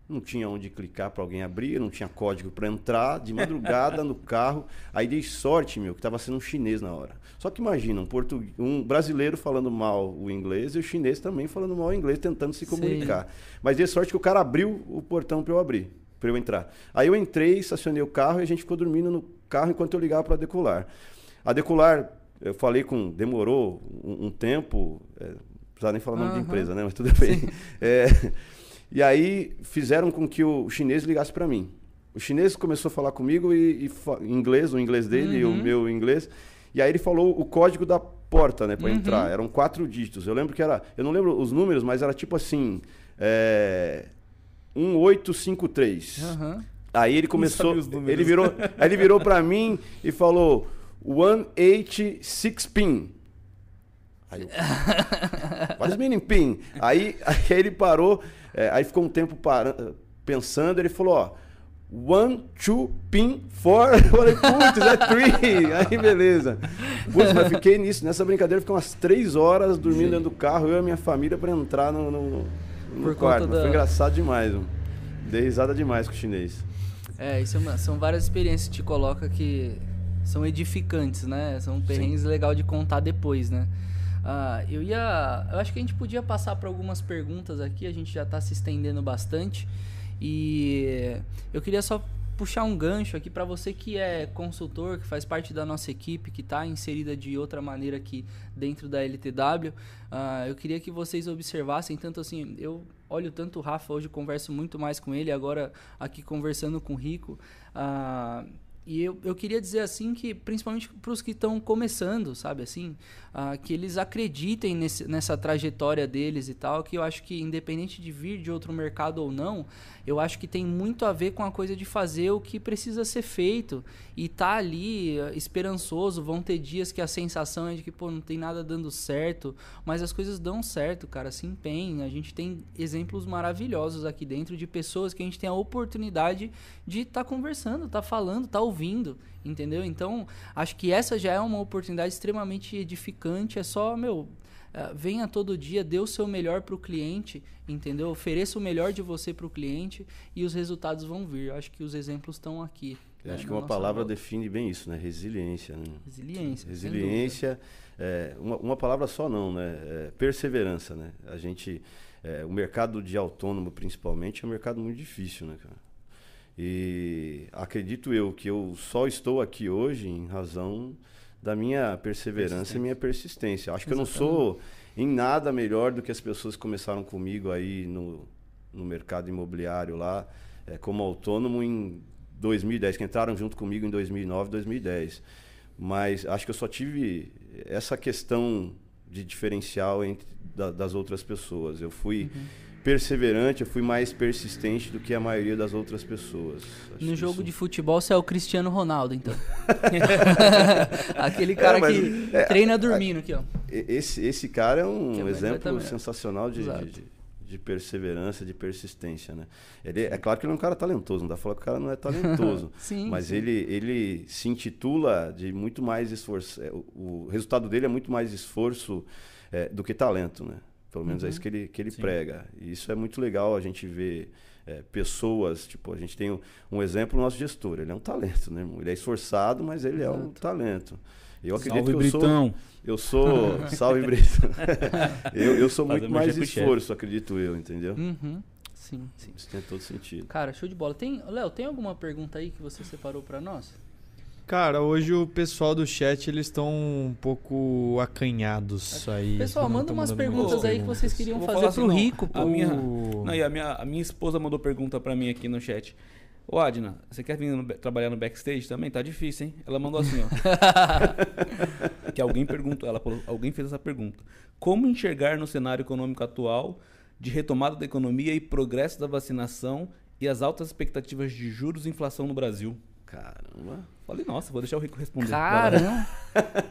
Speaker 2: não tinha onde clicar para alguém abrir, não tinha código para entrar, de madrugada no carro. Aí dei sorte, meu, que estava sendo um chinês na hora. Só que imagina, um, português, um brasileiro falando mal o inglês e o chinês também falando mal o inglês, tentando se comunicar. Sim. Mas dei sorte que o cara abriu o portão para eu abrir para eu entrar. Aí eu entrei, estacionei o carro e a gente ficou dormindo no carro enquanto eu ligava para Decolar. A Decolar, eu falei com. demorou um, um tempo, é, não precisava nem falar o nome uhum. de empresa, né? Mas tudo bem. É, e aí fizeram com que o chinês ligasse para mim. O chinês começou a falar comigo e, e inglês, o inglês dele e o uhum. meu inglês. E aí ele falou o código da porta, né, para uhum. entrar. Eram quatro dígitos. Eu lembro que era, eu não lembro os números, mas era tipo assim, é, 1853. Uhum. Aí ele começou, ele virou, aí ele virou para mim e falou 186 pin. Aí eu, What meaning pin? Aí, aí ele parou, é, aí ficou um tempo parando, pensando, ele falou, ó, One, two, pin, four. Eu falei, putz, é three. Aí, beleza. Putz, mas fiquei nisso, nessa brincadeira, fiquei umas três horas dormindo Sim. dentro do carro, eu e a minha família, para entrar no, no, por quarto. Da... Foi engraçado demais, mano. Dei risada demais com o chinês.
Speaker 1: É, isso é uma, são várias experiências que te coloca que são edificantes, né? São perrengues legal de contar depois, né? Ah, eu ia. Eu acho que a gente podia passar por algumas perguntas aqui, a gente já está se estendendo bastante. E eu queria só puxar um gancho aqui para você que é consultor, que faz parte da nossa equipe, que está inserida de outra maneira aqui dentro da LTW. Ah, eu queria que vocês observassem, tanto assim, eu olho tanto o Rafa hoje, converso muito mais com ele, agora aqui conversando com o Rico. Ah, e eu, eu queria dizer assim que, principalmente para os que estão começando, sabe assim, uh, que eles acreditem nesse, nessa trajetória deles e tal, que eu acho que independente de vir de outro mercado ou não, eu acho que tem muito a ver com a coisa de fazer o que precisa ser feito e tá ali uh, esperançoso. Vão ter dias que a sensação é de que pô, não tem nada dando certo, mas as coisas dão certo, cara. Se empenhem. A gente tem exemplos maravilhosos aqui dentro de pessoas que a gente tem a oportunidade de estar tá conversando, tá falando, tá ouvindo, entendeu? Então, acho que essa já é uma oportunidade extremamente edificante. É só, meu, Uh, venha todo dia, dê o seu melhor para o cliente, entendeu? Ofereça o melhor de você para o cliente e os resultados vão vir. Eu acho que os exemplos estão aqui.
Speaker 2: Né, acho que uma palavra volta. define bem isso, né? Resiliência. Né?
Speaker 1: Resiliência.
Speaker 2: Resiliência. É, uma, uma, palavra só não, né? É, perseverança, né? A gente, é, o mercado de autônomo principalmente é um mercado muito difícil, né, cara? E acredito eu que eu só estou aqui hoje em razão da minha perseverança e minha persistência. Acho que Exatamente. eu não sou em nada melhor do que as pessoas que começaram comigo aí no, no mercado imobiliário lá, é, como autônomo em 2010, que entraram junto comigo em 2009, 2010. Mas acho que eu só tive essa questão de diferencial entre da, das outras pessoas. Eu fui uhum perseverante, eu fui mais persistente do que a maioria das outras pessoas.
Speaker 1: Acho no jogo isso... de futebol, você é o Cristiano Ronaldo, então. Aquele cara é, mas, que é, treina dormindo aqui, ó.
Speaker 2: Esse, esse cara é um é exemplo sensacional de, de, de, perseverança, de persistência, né? Ele, é claro que ele é um cara talentoso, não dá pra falar que o cara não é talentoso. sim, mas sim. Ele, ele se intitula de muito mais esforço. É, o, o resultado dele é muito mais esforço é, do que talento, né? Pelo menos uhum. é isso uhum. que ele, que ele prega. E isso é muito legal a gente ver é, pessoas, tipo, a gente tem um, um, exemplo no nosso gestor. Ele é um talento, né, irmão? Ele é esforçado, mas ele Exato. é um talento. Eu acredito
Speaker 3: salve,
Speaker 2: que eu
Speaker 3: Britão.
Speaker 2: sou. Eu sou. salve, Britão. eu, eu sou muito mais esforço, acredito eu, entendeu?
Speaker 1: Uhum. Sim, sim.
Speaker 2: Isso tem todo sentido.
Speaker 1: Cara, show de bola. Tem, Léo, tem alguma pergunta aí que você separou para nós?
Speaker 4: Cara, hoje o pessoal do chat eles estão um pouco acanhados aí.
Speaker 1: Pessoal, manda umas perguntas aí que vocês queriam fazer assim, pro não, Rico.
Speaker 3: A minha, não, e a minha, a minha esposa mandou pergunta para mim aqui no chat. Ô Adna, você quer vir no, trabalhar no backstage também? Tá difícil, hein? Ela mandou assim, ó. que alguém perguntou, ela falou, alguém fez essa pergunta. Como enxergar no cenário econômico atual de retomada da economia e progresso da vacinação e as altas expectativas de juros e inflação no Brasil?
Speaker 2: Caramba.
Speaker 3: Falei, nossa, vou deixar o Rico responder.
Speaker 1: Caramba.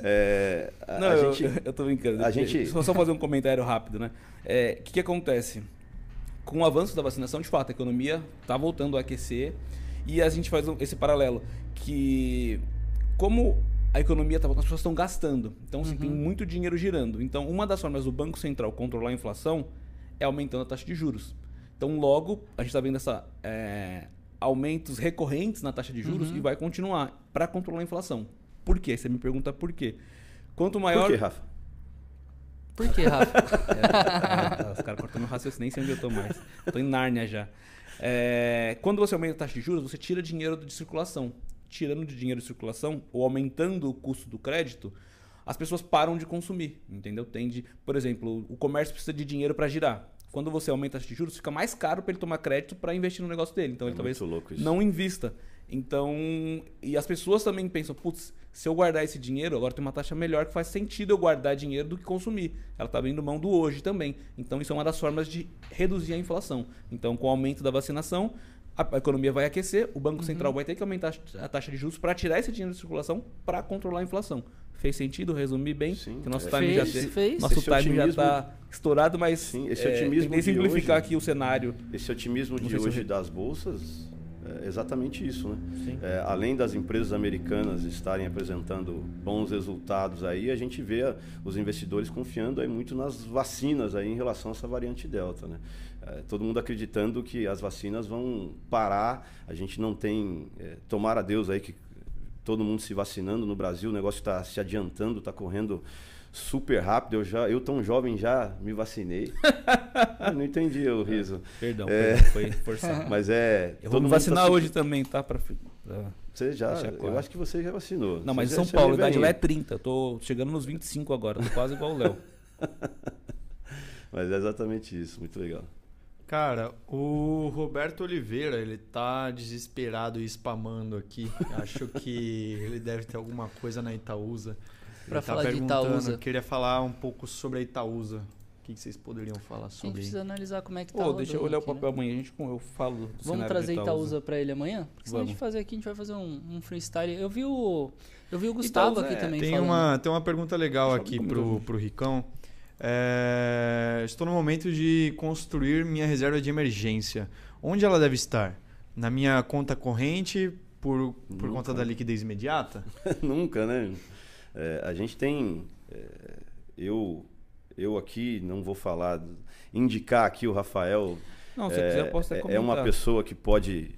Speaker 2: é,
Speaker 3: a, Não, a eu, gente, eu tô brincando.
Speaker 2: A gente...
Speaker 3: Só, só fazer um comentário rápido, né? O é, que, que acontece? Com o avanço da vacinação, de fato, a economia está voltando a aquecer e a gente faz esse paralelo que como a economia tá, as pessoas estão gastando, então assim, uhum. tem muito dinheiro girando. Então, uma das formas do Banco Central controlar a inflação é aumentando a taxa de juros. Então, logo, a gente está vendo essa é, aumentos recorrentes na taxa de juros uhum. e vai continuar para controlar a inflação. Por quê? Você me pergunta por quê. Quanto maior.
Speaker 2: Por quê, Rafa?
Speaker 1: Por quê, Rafa?
Speaker 3: é, os caras cortam meu raciocínio, nem sei onde eu tô mais. Eu tô em Nárnia já. É, quando você aumenta a taxa de juros, você tira dinheiro de circulação. Tirando de dinheiro de circulação ou aumentando o custo do crédito, as pessoas param de consumir, entendeu? Tende, por exemplo, o comércio precisa de dinheiro para girar quando você aumenta a taxa de juros, fica mais caro para ele tomar crédito para investir no negócio dele. Então é ele talvez não invista. Então, e as pessoas também pensam, putz, se eu guardar esse dinheiro, agora tem uma taxa melhor que faz sentido eu guardar dinheiro do que consumir. Ela está abrindo mão do hoje também. Então, isso é uma das formas de reduzir a inflação. Então, com o aumento da vacinação, a economia vai aquecer, o Banco Central uhum. vai ter que aumentar a taxa de juros para tirar esse dinheiro de circulação para controlar a inflação. Fez sentido? Resumir bem?
Speaker 2: Sim,
Speaker 3: que nosso
Speaker 2: é.
Speaker 3: time
Speaker 1: fez,
Speaker 3: já
Speaker 1: fez.
Speaker 3: Nosso esse time otimismo, já está estourado, mas
Speaker 2: sim, esse é, otimismo é,
Speaker 3: simplificar
Speaker 2: hoje,
Speaker 3: aqui o cenário.
Speaker 2: Esse otimismo de hoje das bolsas é exatamente isso, né? É, além das empresas americanas estarem apresentando bons resultados aí, a gente vê os investidores confiando aí muito nas vacinas aí em relação a essa variante delta, né? É, todo mundo acreditando que as vacinas vão parar, a gente não tem, é, tomara a Deus aí que todo mundo se vacinando no Brasil, o negócio está se adiantando, está correndo super rápido. Eu, já, eu tão jovem já me vacinei. não entendi o riso.
Speaker 3: Perdão,
Speaker 2: É.
Speaker 3: perdão, foi forçado.
Speaker 2: Mas é.
Speaker 3: Eu vou me
Speaker 2: tá
Speaker 3: vacinar
Speaker 2: se-
Speaker 3: hoje também, tá? Pra, pra-
Speaker 2: Você já.
Speaker 3: Claro.
Speaker 2: Eu acho que você já vacinou.
Speaker 3: Não,
Speaker 2: Você
Speaker 3: mas em São Paulo, a
Speaker 2: é
Speaker 3: idade lá é
Speaker 2: velhinho.
Speaker 3: 30. Eu tô chegando nos 25 agora, tô quase igual o Léo.
Speaker 2: Mas é exatamente isso. Muito legal.
Speaker 4: Cara, o Roberto Oliveira, ele tá desesperado e spamando aqui. Acho que ele deve ter alguma coisa na Itaúsa.
Speaker 1: Pra
Speaker 4: tá
Speaker 1: falar de
Speaker 4: perguntando,
Speaker 1: Itaúsa.
Speaker 4: Queria falar um pouco sobre a Itaúsa. O que que vocês poderiam falar
Speaker 1: A gente
Speaker 4: sobre
Speaker 1: precisa analisar como é que tá
Speaker 3: Pô, deixa eu olhar o
Speaker 1: aqui, né?
Speaker 3: papel amanhã, a gente, eu falo. do
Speaker 1: Vamos trazer
Speaker 3: de
Speaker 1: Itaúsa pra ele amanhã? Porque senão a gente fazer aqui, a gente vai fazer um, um freestyle. Eu vi o. Eu vi o Gustavo
Speaker 3: Itaúsa
Speaker 1: aqui
Speaker 3: é-
Speaker 1: também
Speaker 4: Tem
Speaker 1: falando.
Speaker 4: uma, tem uma pergunta legal aqui pro, pro Ricão. É, estou no momento de construir minha reserva de emergência. Onde ela deve estar? Na minha conta corrente por, por
Speaker 2: Nunca.
Speaker 4: conta da liquidez imediata?
Speaker 2: Nunca, né? É, a gente tem. é, eu, eu aqui não vou falar. Indicar aqui o Rafael.
Speaker 3: Não, se
Speaker 2: é,
Speaker 3: quiser, eu posso até
Speaker 2: é uma pessoa que pode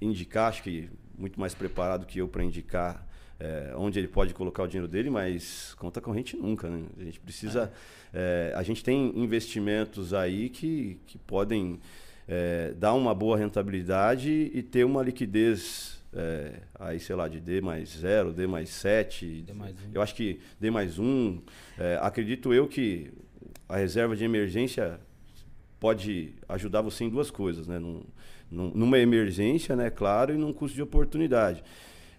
Speaker 2: indicar, acho que muito mais preparado que eu para indicar é, onde ele pode colocar o dinheiro dele, mas conta corrente nunca, né? A gente precisa. é, a gente tem investimentos aí que, que podem é, dar uma boa rentabilidade e ter uma liquidez. é, aí, sei lá, de D mais 0, D mais 7.
Speaker 3: D mais um.
Speaker 2: Eu acho que D mais 1. acredito eu que a reserva de emergência pode ajudar você em duas coisas, né? Num, num- numa emergência, né? Claro, e num custo de oportunidade.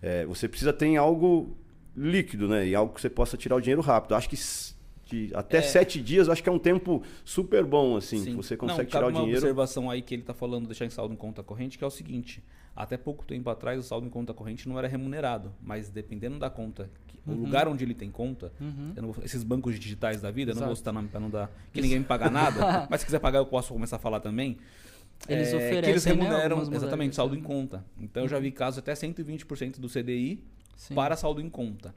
Speaker 2: É, você precisa ter algo líquido, né? E algo que você possa tirar o dinheiro rápido. Acho que até
Speaker 3: É.
Speaker 2: sete dias, eu acho que é um tempo super bom, assim.
Speaker 3: Sim.
Speaker 2: que Você
Speaker 3: Não,
Speaker 2: consegue
Speaker 3: cabe
Speaker 2: tirar o
Speaker 3: uma
Speaker 2: dinheiro.
Speaker 3: observação aí que ele está falando deixar em saldo em conta corrente, que é o seguinte: até pouco tempo atrás o saldo em conta corrente não era remunerado, mas dependendo da conta, que- o lugar onde ele tem conta,
Speaker 1: Uhum.
Speaker 3: eu não vou- esses bancos digitais da vida, eu não
Speaker 1: Exato.
Speaker 3: vou citar nome para não dar que ninguém me paga nada, mas se quiser pagar eu posso começar a falar também.
Speaker 1: Eles
Speaker 3: é,
Speaker 1: oferecem,
Speaker 3: que eles
Speaker 1: né,
Speaker 3: remuneram
Speaker 1: algumas
Speaker 3: exatamente
Speaker 1: modalidades.
Speaker 3: saldo em conta. Então eu já vi casos até 120% do CDI
Speaker 1: Sim.
Speaker 3: para saldo em conta.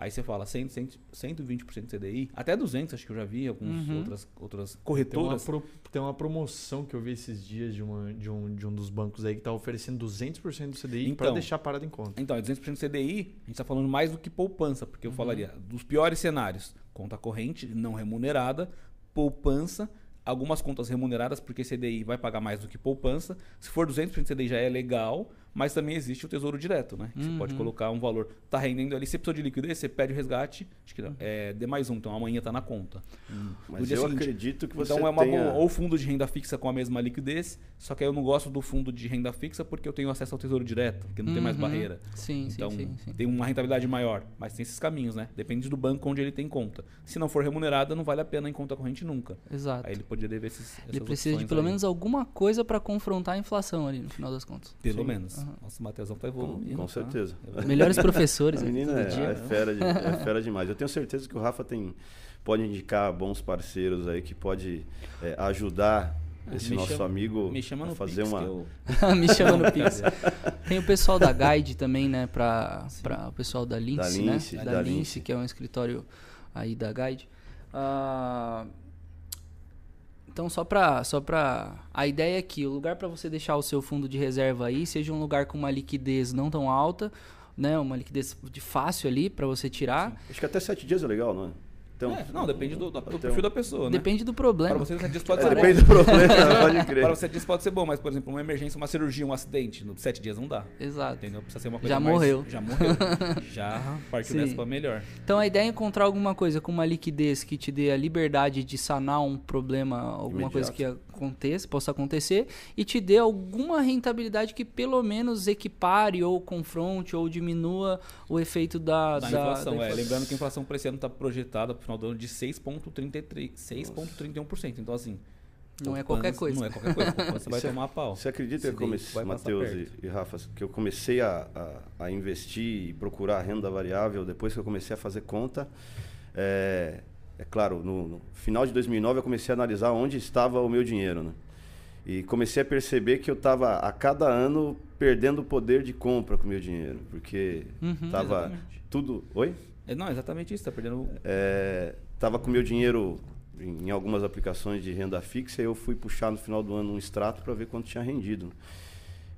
Speaker 3: Aí você fala 100, 100, 120% do CDI, até 200 acho que eu já vi, algumas
Speaker 1: Uhum.
Speaker 3: outras, outras
Speaker 4: Tem uma,
Speaker 3: corretoras.
Speaker 4: pro- tem uma promoção que eu vi esses dias de, uma, de, um, de um dos bancos aí que tá oferecendo 200% do CDI para
Speaker 3: Então.
Speaker 4: deixar parado em conta.
Speaker 3: Então, é 200% CDI, a gente está falando mais do que poupança, porque eu falaria dos piores cenários: conta corrente não remunerada, poupança, algumas contas remuneradas, porque CDI vai pagar mais do que poupança. Se for 200% CDI já é legal, mas também existe o tesouro direto, né? Que Você pode
Speaker 1: Uhum.
Speaker 3: colocar um valor, tá rendendo ali, você precisou de liquidez, você pede o resgate, acho que é D mais um, então amanhã tá na conta. No
Speaker 2: Mas eu
Speaker 3: seguinte.
Speaker 2: acredito que você
Speaker 3: Então é uma
Speaker 2: tenha...
Speaker 3: boa, ou fundo de renda fixa com a mesma liquidez, só que aí eu não gosto do fundo de renda fixa porque eu tenho acesso ao tesouro direto, porque não tem mais
Speaker 1: Uhum.
Speaker 3: barreira.
Speaker 1: Sim,
Speaker 3: Então,
Speaker 1: sim, sim, sim.
Speaker 3: tem uma rentabilidade maior, mas tem esses caminhos, né? Depende do banco onde ele tem conta. Se não for remunerada, não vale a pena em conta corrente nunca.
Speaker 1: Exato.
Speaker 3: Aí ele poderia ver esses,
Speaker 1: Ele precisa de pelo
Speaker 3: aí.
Speaker 1: menos alguma coisa para confrontar a inflação ali no final das contas.
Speaker 3: Pelo
Speaker 2: Sim.
Speaker 3: menos. Nossa, o Matheusão tá
Speaker 2: Com,
Speaker 3: evoluindo.
Speaker 2: com
Speaker 3: tá?
Speaker 2: certeza.
Speaker 1: Melhores professores
Speaker 2: A menina é,
Speaker 1: dia.
Speaker 2: é fera de- é fera demais. Eu tenho certeza que o Rafa tem, pode indicar bons parceiros aí que pode é, ajudar
Speaker 3: Ah,
Speaker 2: esse
Speaker 3: me
Speaker 2: nosso
Speaker 3: chama-
Speaker 2: amigo
Speaker 3: Me chama
Speaker 2: a
Speaker 3: no
Speaker 2: fazer
Speaker 3: Pix,
Speaker 2: uma.
Speaker 3: eu-
Speaker 1: Me chama no Pix. Tem o pessoal da Guide também, né? Pra, pra o pessoal da Lince,
Speaker 2: Da Lince,
Speaker 1: né?
Speaker 2: da
Speaker 1: Da
Speaker 2: Lince.
Speaker 1: Lince, que é um escritório aí da Guide. Ah, então, só pra, só pra. A ideia é que o lugar pra você deixar o seu fundo de reserva aí seja um lugar com uma liquidez não tão alta, né? Uma liquidez de fácil ali pra você tirar.
Speaker 2: Acho que até sete dias é legal, não é? Então,
Speaker 3: É, não, depende do, do, do
Speaker 2: Então,
Speaker 3: perfil da pessoa, né?
Speaker 1: Depende do
Speaker 3: Para
Speaker 1: problema.
Speaker 3: você, sete dias pode
Speaker 2: É,
Speaker 3: ser
Speaker 2: depende
Speaker 3: bom.
Speaker 2: do problema, pode crer.
Speaker 3: Para você dias pode ser bom, mas, por exemplo, uma emergência, uma cirurgia, um acidente, no sete dias não dá.
Speaker 1: Exato.
Speaker 3: Entendeu? Precisa ser uma coisa
Speaker 1: Já
Speaker 3: mais-
Speaker 1: morreu.
Speaker 3: Já morreu. já partiu
Speaker 1: Sim.
Speaker 3: dessa pra melhor.
Speaker 1: Então a ideia é encontrar alguma coisa com uma liquidez que te dê a liberdade de sanar um problema, alguma coisa que aconteça, possa acontecer, e te dê alguma rentabilidade que pelo menos equipare ou confronte ou diminua o efeito da,
Speaker 3: Da,
Speaker 1: da-
Speaker 3: inflação,
Speaker 1: da
Speaker 3: é.
Speaker 1: inflação.
Speaker 3: Lembrando que a inflação para esse ano está projetada para o final do ano de 6,33%. 6,31%. Então, assim.
Speaker 1: Não é qualquer coisa.
Speaker 3: Não é qualquer coisa. Você vai
Speaker 2: Você-
Speaker 3: tomar pau.
Speaker 2: Você acredita que eu comecei, Matheus e, e Rafa, que eu comecei a, a, a investir e procurar renda variável depois que eu comecei a fazer conta? É, é claro, no, no final de 2009 eu comecei a analisar onde estava o meu dinheiro, né? E comecei a perceber que eu estava a cada ano perdendo o poder de compra com o meu dinheiro, porque
Speaker 1: Uhum.
Speaker 3: Exatamente.
Speaker 2: tudo. Oi?
Speaker 3: É, não, exatamente isso. Tá perdendo.
Speaker 2: É, tava com meu dinheiro em, em algumas aplicações de renda fixa e eu fui puxar no final do ano um extrato para ver quanto tinha rendido.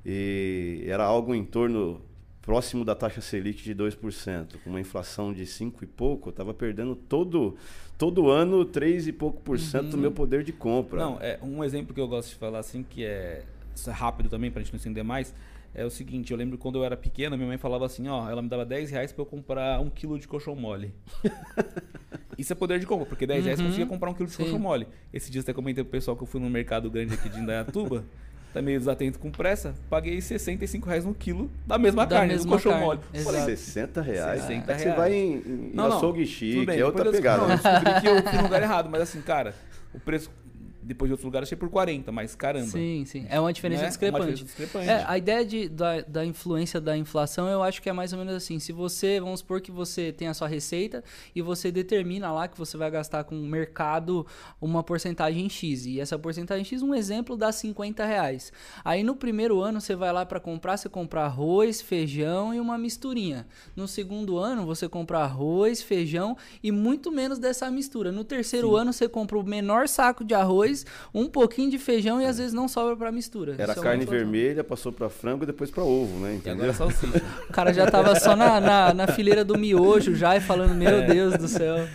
Speaker 2: E era algo em torno próximo da taxa Selic de 2%, com uma inflação de 5 e pouco, eu estava perdendo todo, todo ano 3 e pouco por cento do
Speaker 3: Uhum.
Speaker 2: meu poder de compra.
Speaker 3: Não, é um exemplo que eu gosto de falar assim, que é, é rápido também, pra gente não estender mais, é o seguinte, eu lembro quando eu era pequena, minha mãe falava assim, ó, ela me dava 10 reais pra eu comprar um quilo de colchão mole. Isso é poder de compra, porque 10 reais você
Speaker 1: Uhum.
Speaker 3: conseguia comprar um quilo de
Speaker 1: Sim.
Speaker 3: colchão mole. Esse dia até comentei pro pessoal que eu fui num mercado grande aqui de Indaiatuba, tá meio desatento com pressa, paguei 65 reais no quilo da mesma
Speaker 1: Da
Speaker 3: carne,
Speaker 1: mesma
Speaker 3: do
Speaker 1: carne,
Speaker 3: mole. Falei,
Speaker 2: 60 reais.
Speaker 3: 60
Speaker 2: É que
Speaker 3: reais.
Speaker 2: Você vai em, em
Speaker 3: Não, não,
Speaker 2: açougue chique,
Speaker 3: bem,
Speaker 2: é outra pegada.
Speaker 3: Não, eu descobri que eu fui no lugar errado, mas assim, cara, o preço depois de outros lugares achei por 40, mas caramba.
Speaker 1: Sim, sim. É uma diferença
Speaker 3: né? Uma
Speaker 1: discrepante.
Speaker 3: diferença discrepante.
Speaker 1: É, a ideia de, da, da influência da inflação, eu acho que é mais ou menos assim. Se você, vamos supor que você tem a sua receita e você determina lá que você vai gastar com o mercado uma porcentagem X. E essa porcentagem X, um exemplo, dá 50 reais. Aí no primeiro ano você vai lá para comprar, você compra arroz, feijão e uma misturinha. No segundo ano você compra arroz, feijão e muito menos dessa mistura. No terceiro ano você compra o menor saco de arroz, um pouquinho de feijão e às vezes não sobra para mistura.
Speaker 2: Era
Speaker 1: Isso é
Speaker 2: carne
Speaker 1: inflação.
Speaker 2: vermelha, passou para frango e depois para ovo, né?
Speaker 3: E
Speaker 2: Entendeu?
Speaker 3: agora é salsicha.
Speaker 1: O cara já tava só na, na, na fileira do miojo já e falando, meu
Speaker 3: É.
Speaker 1: Deus do céu.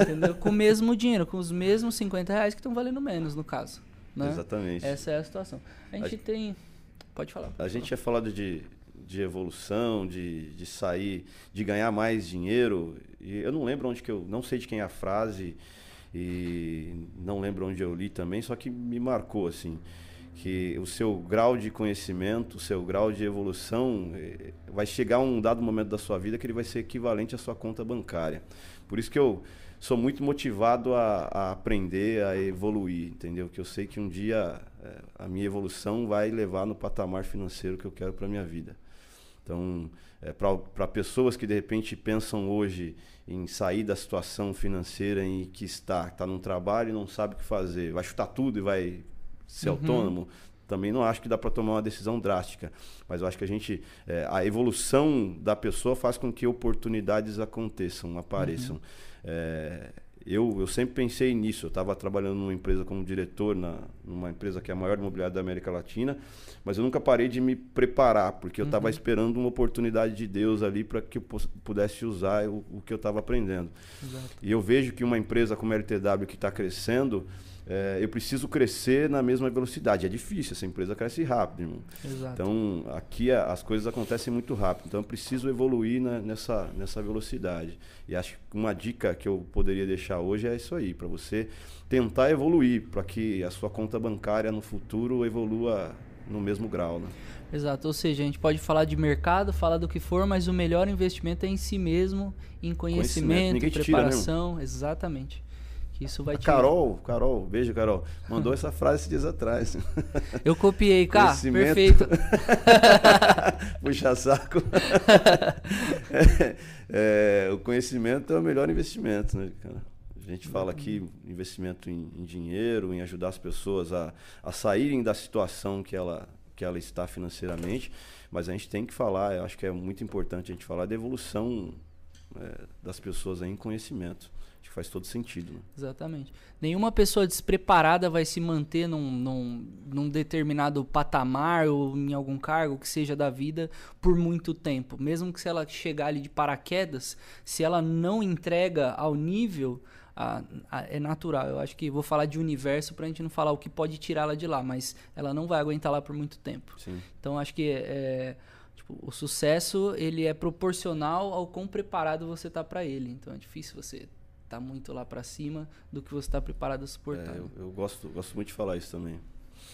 Speaker 1: Entendeu? Com o mesmo dinheiro, com os mesmos 50 reais que estão valendo menos, no caso. Né?
Speaker 2: Exatamente.
Speaker 1: Essa é a situação. A gente tem. Pode falar.
Speaker 2: A gente tinha falado de, de evolução, de, de sair, de ganhar mais dinheiro. E eu não lembro onde que eu. Não sei de quem é a frase. E não lembro onde eu li também, só que me marcou assim. Que o seu grau de conhecimento, o seu grau de evolução, eh, vai chegar um dado momento da sua vida que ele vai ser equivalente à sua conta bancária. Por isso que eu sou muito motivado a, a aprender, a evoluir, entendeu? Que eu sei que um dia eh, a minha evolução vai levar no patamar financeiro que eu quero para minha vida. Então, é, para pessoas que de repente pensam hoje em sair da situação financeira em que está, está num trabalho e não sabe o que fazer, vai chutar tudo e vai ser
Speaker 1: Uhum.
Speaker 2: autônomo, também não acho que dá para tomar uma decisão drástica. Mas eu acho que a gente, é, a evolução da pessoa faz com que oportunidades aconteçam, apareçam. É, eu, eu sempre pensei nisso. Eu estava trabalhando numa empresa como diretor, na, numa empresa que é a maior imobiliária da América Latina, mas eu nunca parei de me preparar, porque eu estava esperando uma oportunidade de Deus ali para que eu pudesse usar o, o que eu estava aprendendo.
Speaker 1: Exato.
Speaker 2: E eu vejo que uma empresa como a LTW que está crescendo, é, eu preciso crescer na mesma velocidade. É difícil, essa empresa cresce rápido, irmão.
Speaker 1: Exato.
Speaker 2: Então, aqui a- as coisas acontecem muito rápido. Então, eu preciso evoluir na- nessa, nessa velocidade. E acho que uma dica que eu poderia deixar hoje é isso aí, para você tentar evoluir, para que a sua conta bancária no futuro evolua no mesmo grau. Né?
Speaker 1: Exato. Ou seja, a gente pode falar de mercado, falar do que for, mas o melhor investimento é em si mesmo, em
Speaker 2: Conhecimento.
Speaker 1: conhecimento,
Speaker 2: te tira, né,
Speaker 1: preparação. Exatamente. Que isso vai
Speaker 2: A
Speaker 1: te.
Speaker 2: Carol, Carol, beijo, Carol, mandou essa frase esses dias atrás.
Speaker 1: Eu copiei, cá.
Speaker 2: Conhecimento.
Speaker 1: Perfeito.
Speaker 2: Puxa saco. É, o conhecimento é o melhor investimento, né, cara? A gente fala aqui investimento em, em dinheiro, em ajudar as pessoas a, a saírem da situação que ela, que ela está financeiramente, mas a gente tem que falar, eu acho que é muito importante a gente falar da evolução é, das pessoas em conhecimento. Faz todo sentido. Né?
Speaker 1: Exatamente. Nenhuma pessoa despreparada vai se manter num, num, num determinado patamar ou em algum cargo que seja da vida por muito tempo. Mesmo que se ela chegar ali de paraquedas, se ela não entrega ao nível, a- a- é natural. Eu acho que vou falar de universo pra gente não falar o que pode tirá-la de lá, mas ela não vai aguentar lá por muito tempo.
Speaker 2: Sim.
Speaker 1: Então acho que é, tipo, o sucesso ele é proporcional ao quão preparado você tá para ele. Então é difícil você tá muito lá para cima do que você tá preparado a suportar.
Speaker 2: É, eu eu gosto, gosto muito de falar isso também.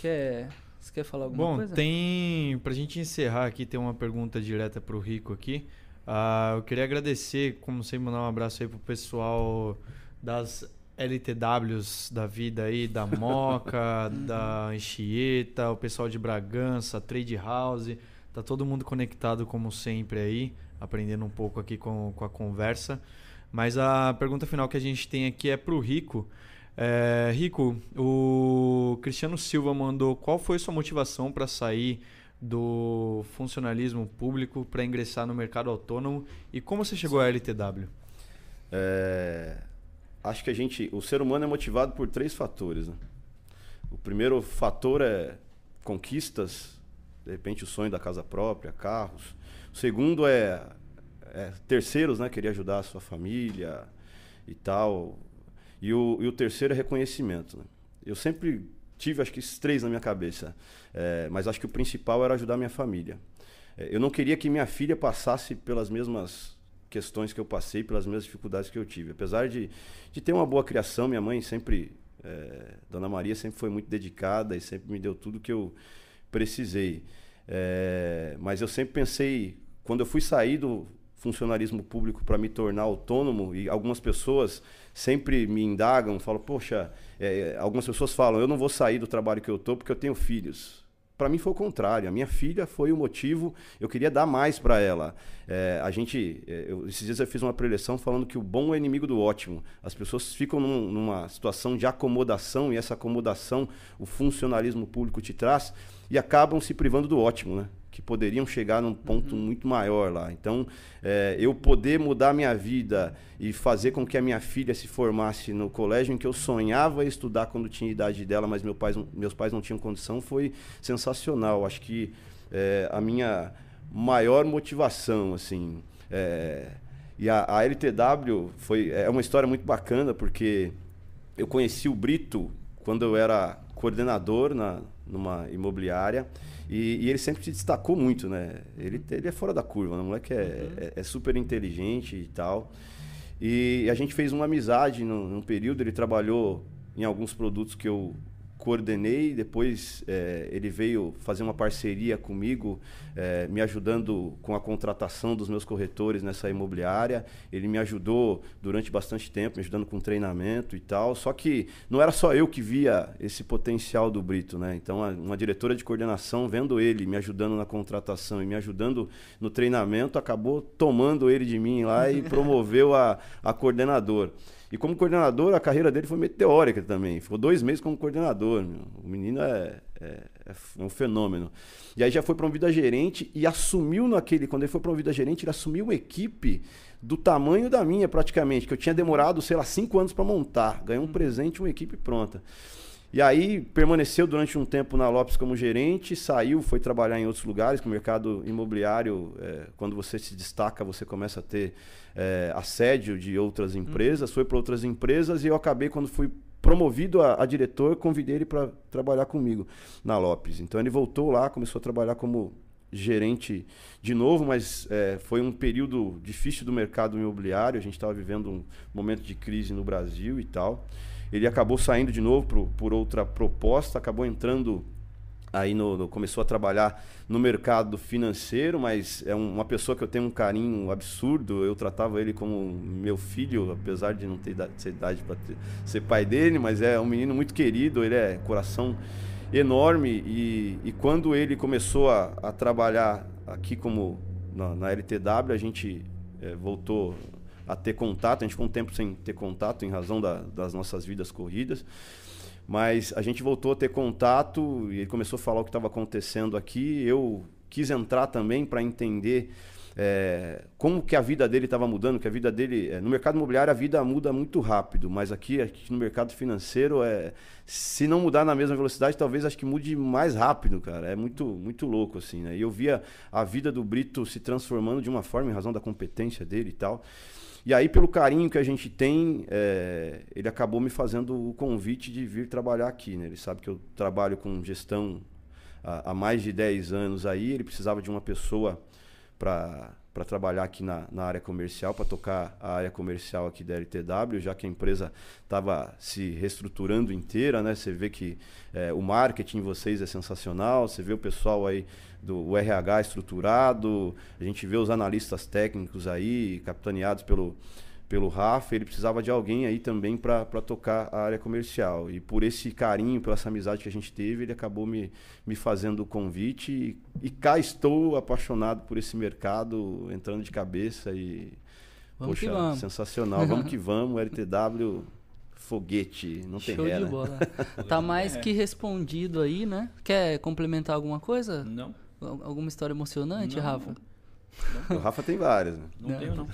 Speaker 1: Quer, você quer falar alguma
Speaker 4: Bom,
Speaker 1: coisa?
Speaker 4: tem. Pra gente encerrar aqui, tem uma pergunta direta pro Rico aqui. Ah, eu queria agradecer, como sempre, mandar um abraço aí pro pessoal das LTWs da vida aí, da Moca, da Anchieta, o pessoal de Bragança, Trade House. Tá todo mundo conectado como sempre aí, aprendendo um pouco aqui com, com a conversa. Mas a pergunta final que a gente tem aqui é pro Rico. É, Rico, o Cristiano Silva mandou qual foi sua motivação para sair do funcionalismo público para ingressar no mercado autônomo e como você chegou à LTW?
Speaker 2: É, acho que a gente, o ser humano é motivado por três fatores. né? O primeiro fator é conquistas, de repente o sonho da casa própria, carros. O segundo é, é terceiros, né? Queria ajudar a sua família e tal. E o, e o terceiro é reconhecimento. Né? Eu sempre tive, acho que esses três na minha cabeça. É, mas acho que o principal era ajudar minha família. É, eu não queria que minha filha passasse pelas mesmas questões que eu passei, pelas mesmas dificuldades que eu tive. Apesar de, de ter uma boa criação, minha mãe sempre, é, Dona Maria sempre foi muito dedicada e sempre me deu tudo que eu precisei. É, mas eu sempre pensei, quando eu fui sair do funcionarismo público para me tornar autônomo, e algumas pessoas sempre me indagam, falam, poxa, é, algumas pessoas falam, eu não vou sair do trabalho que eu estou porque eu tenho filhos. Para mim foi o contrário. A minha filha foi o motivo. Eu queria dar mais para ela. É, a gente, é, eu, esses dias eu fiz uma preleção falando que o bom é inimigo do ótimo. As pessoas ficam num, numa situação de acomodação e essa acomodação o funcionalismo público te traz e acabam se privando do ótimo, né? Que poderiam chegar num ponto uhum. muito maior lá. Então, é, eu poder mudar minha vida e fazer com que a minha filha se formasse no colégio em que eu sonhava estudar quando tinha idade dela, mas meu pais, meus pais não tinham condição, foi sensacional. Acho que é, a minha maior motivação, assim. É, e a, a LTW foi, é uma história muito bacana, porque eu conheci o Brito quando eu era coordenador na, numa imobiliária. E, e, ele sempre se destacou muito, né? Ele, ele é fora da curva, né? o moleque é, uhum. é, é, super inteligente e tal. E a gente fez uma amizade num, num período, ele trabalhou em alguns produtos que eu coordenei, depois é, ele veio fazer uma parceria comigo, é, me ajudando com a contratação dos meus corretores nessa imobiliária. Ele me ajudou durante bastante tempo, me ajudando com treinamento e tal. Só que não era só eu que via esse potencial do Brito, né? Então, uma diretora de coordenação, vendo ele me ajudando na contratação e me ajudando no treinamento, acabou tomando ele de mim lá e promoveu a, a coordenador. E como coordenador, a carreira dele foi meteórica também. Ficou dois meses como coordenador. Meu. O menino é, é, é, um fenômeno. E aí já foi promovido a gerente e assumiu naquele. Quando ele foi promovido a gerente, ele assumiu uma equipe do tamanho da minha, praticamente, que eu tinha demorado, sei lá, cinco anos para montar. Ganhou um hum. presente, uma equipe pronta. E aí permaneceu durante um tempo na Lopes como gerente, saiu, foi trabalhar em outros lugares, que o mercado imobiliário, é, quando você se destaca, você começa a ter é, assédio de outras uhum. empresas, foi para outras empresas e eu acabei, quando fui promovido a, a diretor, convidei ele para trabalhar comigo na Lopes. Então ele voltou lá, começou a trabalhar como gerente de novo, mas é, foi um período difícil do mercado imobiliário, a gente estava vivendo um momento de crise no Brasil e tal. Ele acabou saindo de novo por, por outra proposta, acabou entrando aí no, no, começou a trabalhar no mercado financeiro, mas é um, uma pessoa que eu tenho um carinho absurdo. Eu tratava ele como meu filho, apesar de não ter idade, idade para ser pai dele, mas é um menino muito querido. Ele é coração enorme e, e quando ele começou a, a trabalhar aqui como na, na LTW, a gente é, voltou a ter contato. A gente ficou um tempo sem ter contato em razão da, das nossas vidas corridas. Mas a gente voltou a ter contato e ele começou a falar o que estava acontecendo aqui. Eu quis entrar também para entender é, como que a vida dele estava mudando, que a vida dele... É, no mercado imobiliário a vida muda muito rápido, mas aqui, aqui no mercado financeiro, é, se não mudar na mesma velocidade, talvez acho que mude mais rápido, cara. É muito, muito louco, assim, né? E eu via a vida do Brito se transformando de uma forma em razão da competência dele e tal. E aí, pelo carinho que a gente tem, é, ele acabou me fazendo o convite de vir trabalhar aqui. Né? Ele sabe que eu trabalho com gestão há, há mais de 10 anos aí. Ele precisava de uma pessoa para para trabalhar aqui na, na área comercial, para tocar a área comercial aqui da LTW, já que a empresa estava se reestruturando inteira, né? Você vê que é, o marketing de vocês é sensacional, você vê o pessoal aí do RH estruturado, a gente vê os analistas técnicos aí, capitaneados pelo, pelo Rafa, ele precisava de alguém aí também para tocar a área comercial. E por esse carinho, por essa amizade que a gente teve, ele acabou me, me fazendo o convite. E, e cá estou apaixonado por esse mercado, entrando de cabeça e.
Speaker 1: Vamos poxa, vamos.
Speaker 2: sensacional. vamos que vamos, LTW foguete, não tem
Speaker 1: Show
Speaker 2: ré,
Speaker 1: de
Speaker 2: né?
Speaker 1: bola. tá mais que respondido aí, né? Quer complementar alguma coisa?
Speaker 3: Não.
Speaker 1: Alguma história emocionante,
Speaker 3: não.
Speaker 1: Rafa?
Speaker 2: O Rafa tem vários, né?
Speaker 3: Não, tenho, não.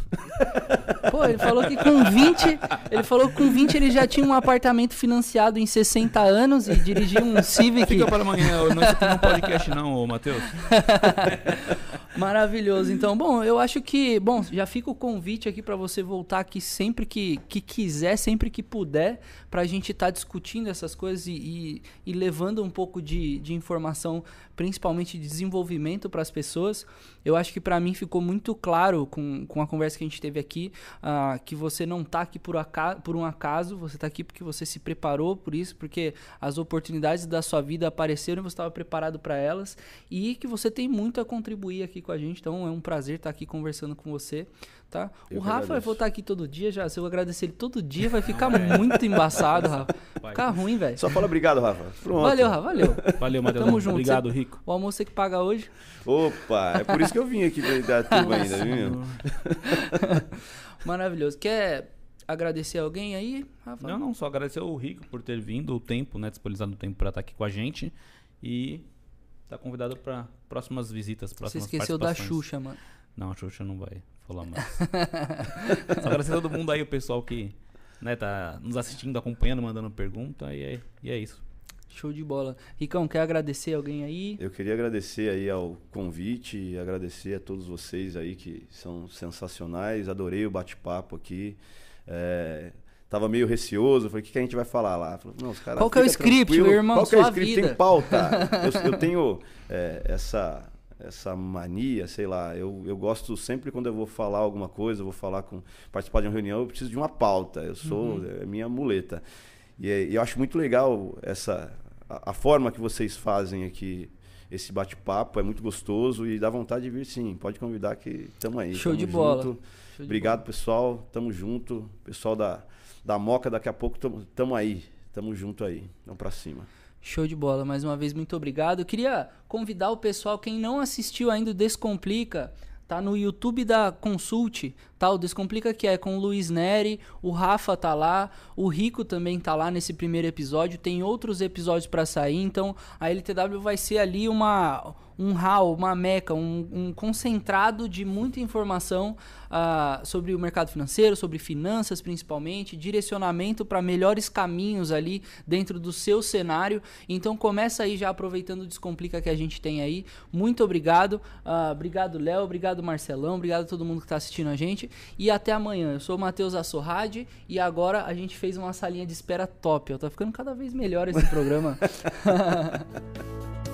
Speaker 1: Pô, ele falou que com 20, ele falou que com 20 ele já tinha um apartamento financiado em 60 anos e dirigia um Civic.
Speaker 3: Fica para amanhã, eu não não é um podcast não, ô Matheus.
Speaker 1: Maravilhoso. Então, bom, eu acho que, bom, já fica o convite aqui para você voltar aqui sempre que, que quiser, sempre que puder, para a gente estar tá discutindo essas coisas e, e, e, levando um pouco de, de informação, principalmente de desenvolvimento para as pessoas. Eu acho que para mim ficou muito claro com, com a conversa que a gente teve aqui uh, que você não está aqui por, por um acaso, você está aqui porque você se preparou por isso, porque as oportunidades da sua vida apareceram e você estava preparado para elas e que você tem muito a contribuir aqui com a gente. Então é um prazer estar aqui conversando com você. Tá? o Rafa vai voltar aqui todo dia já. Se eu agradecer ele todo dia, vai ficar muito embaçado, Rafa. Vai ficar ruim, velho.
Speaker 2: Só fala obrigado, Rafa. Pronto.
Speaker 1: Valeu, Rafa. Valeu.
Speaker 3: Valeu, Matheus.
Speaker 1: Tamo junto.
Speaker 3: Obrigado,
Speaker 1: Você...
Speaker 3: Rico.
Speaker 1: O almoço é que paga hoje.
Speaker 2: Opa, é por isso que eu vim aqui pra tuba ainda, viu?
Speaker 1: Maravilhoso. Quer agradecer alguém aí, Rafa?
Speaker 3: Não, não, só agradecer o Rico por ter vindo, o tempo, né? Disponibilizado o tempo para estar aqui com a gente. E tá convidado para próximas visitas, próximas
Speaker 1: Você esqueceu da Xuxa, mano.
Speaker 3: Não, a Xuxa não vai falar mais. Só agradecer a todo mundo aí, o pessoal que né, tá nos assistindo, acompanhando, mandando pergunta. E é, e é isso.
Speaker 1: Show de bola. Ricão, quer agradecer alguém aí?
Speaker 2: Eu queria agradecer aí ao convite e agradecer a todos vocês aí que são sensacionais. Adorei o bate-papo aqui. É, tava meio receoso, falei, o que, que a gente vai falar lá? Falei,
Speaker 1: não, os caras Qual que é o script, meu irmão?
Speaker 2: Qual que é o script? Vida. Tem pauta. eu, eu tenho é, essa essa mania, sei lá. Eu, eu gosto sempre quando eu vou falar alguma coisa, vou falar com participar de uma reunião, eu preciso de uma pauta. Eu sou uhum. é minha muleta. E, e, eu acho muito legal essa a, a, forma que vocês fazem aqui esse bate-papo, é muito gostoso e dá vontade de vir sim. Pode convidar que estamos aí.
Speaker 1: Show
Speaker 2: tamo
Speaker 1: de bola.
Speaker 2: Show Obrigado, bola. pessoal. Tamo junto. Pessoal da da Moca, daqui a pouco tamo, tamo aí. Tamo junto aí. Vamos para cima.
Speaker 1: Show de bola, mais uma vez muito obrigado. Eu queria convidar o pessoal, quem não assistiu ainda o Descomplica, tá no YouTube da Consult, tá? O Descomplica que é com o Luiz Neri, o Rafa tá lá, o Rico também tá lá nesse primeiro episódio, tem outros episódios para sair, então a LTW vai ser ali uma um hall, uma meca, um, um concentrado de muita informação uh, sobre o mercado financeiro, sobre finanças principalmente, direcionamento para melhores caminhos ali dentro do seu cenário. Então começa aí já aproveitando o Descomplica que a gente tem aí. Muito obrigado. Uh, obrigado, Léo. Obrigado, Marcelão. Obrigado a todo mundo que está assistindo a gente. E até amanhã. Eu sou o Matheus Assorrade e agora a gente fez uma salinha de espera top. Eu tá ficando cada vez melhor esse programa.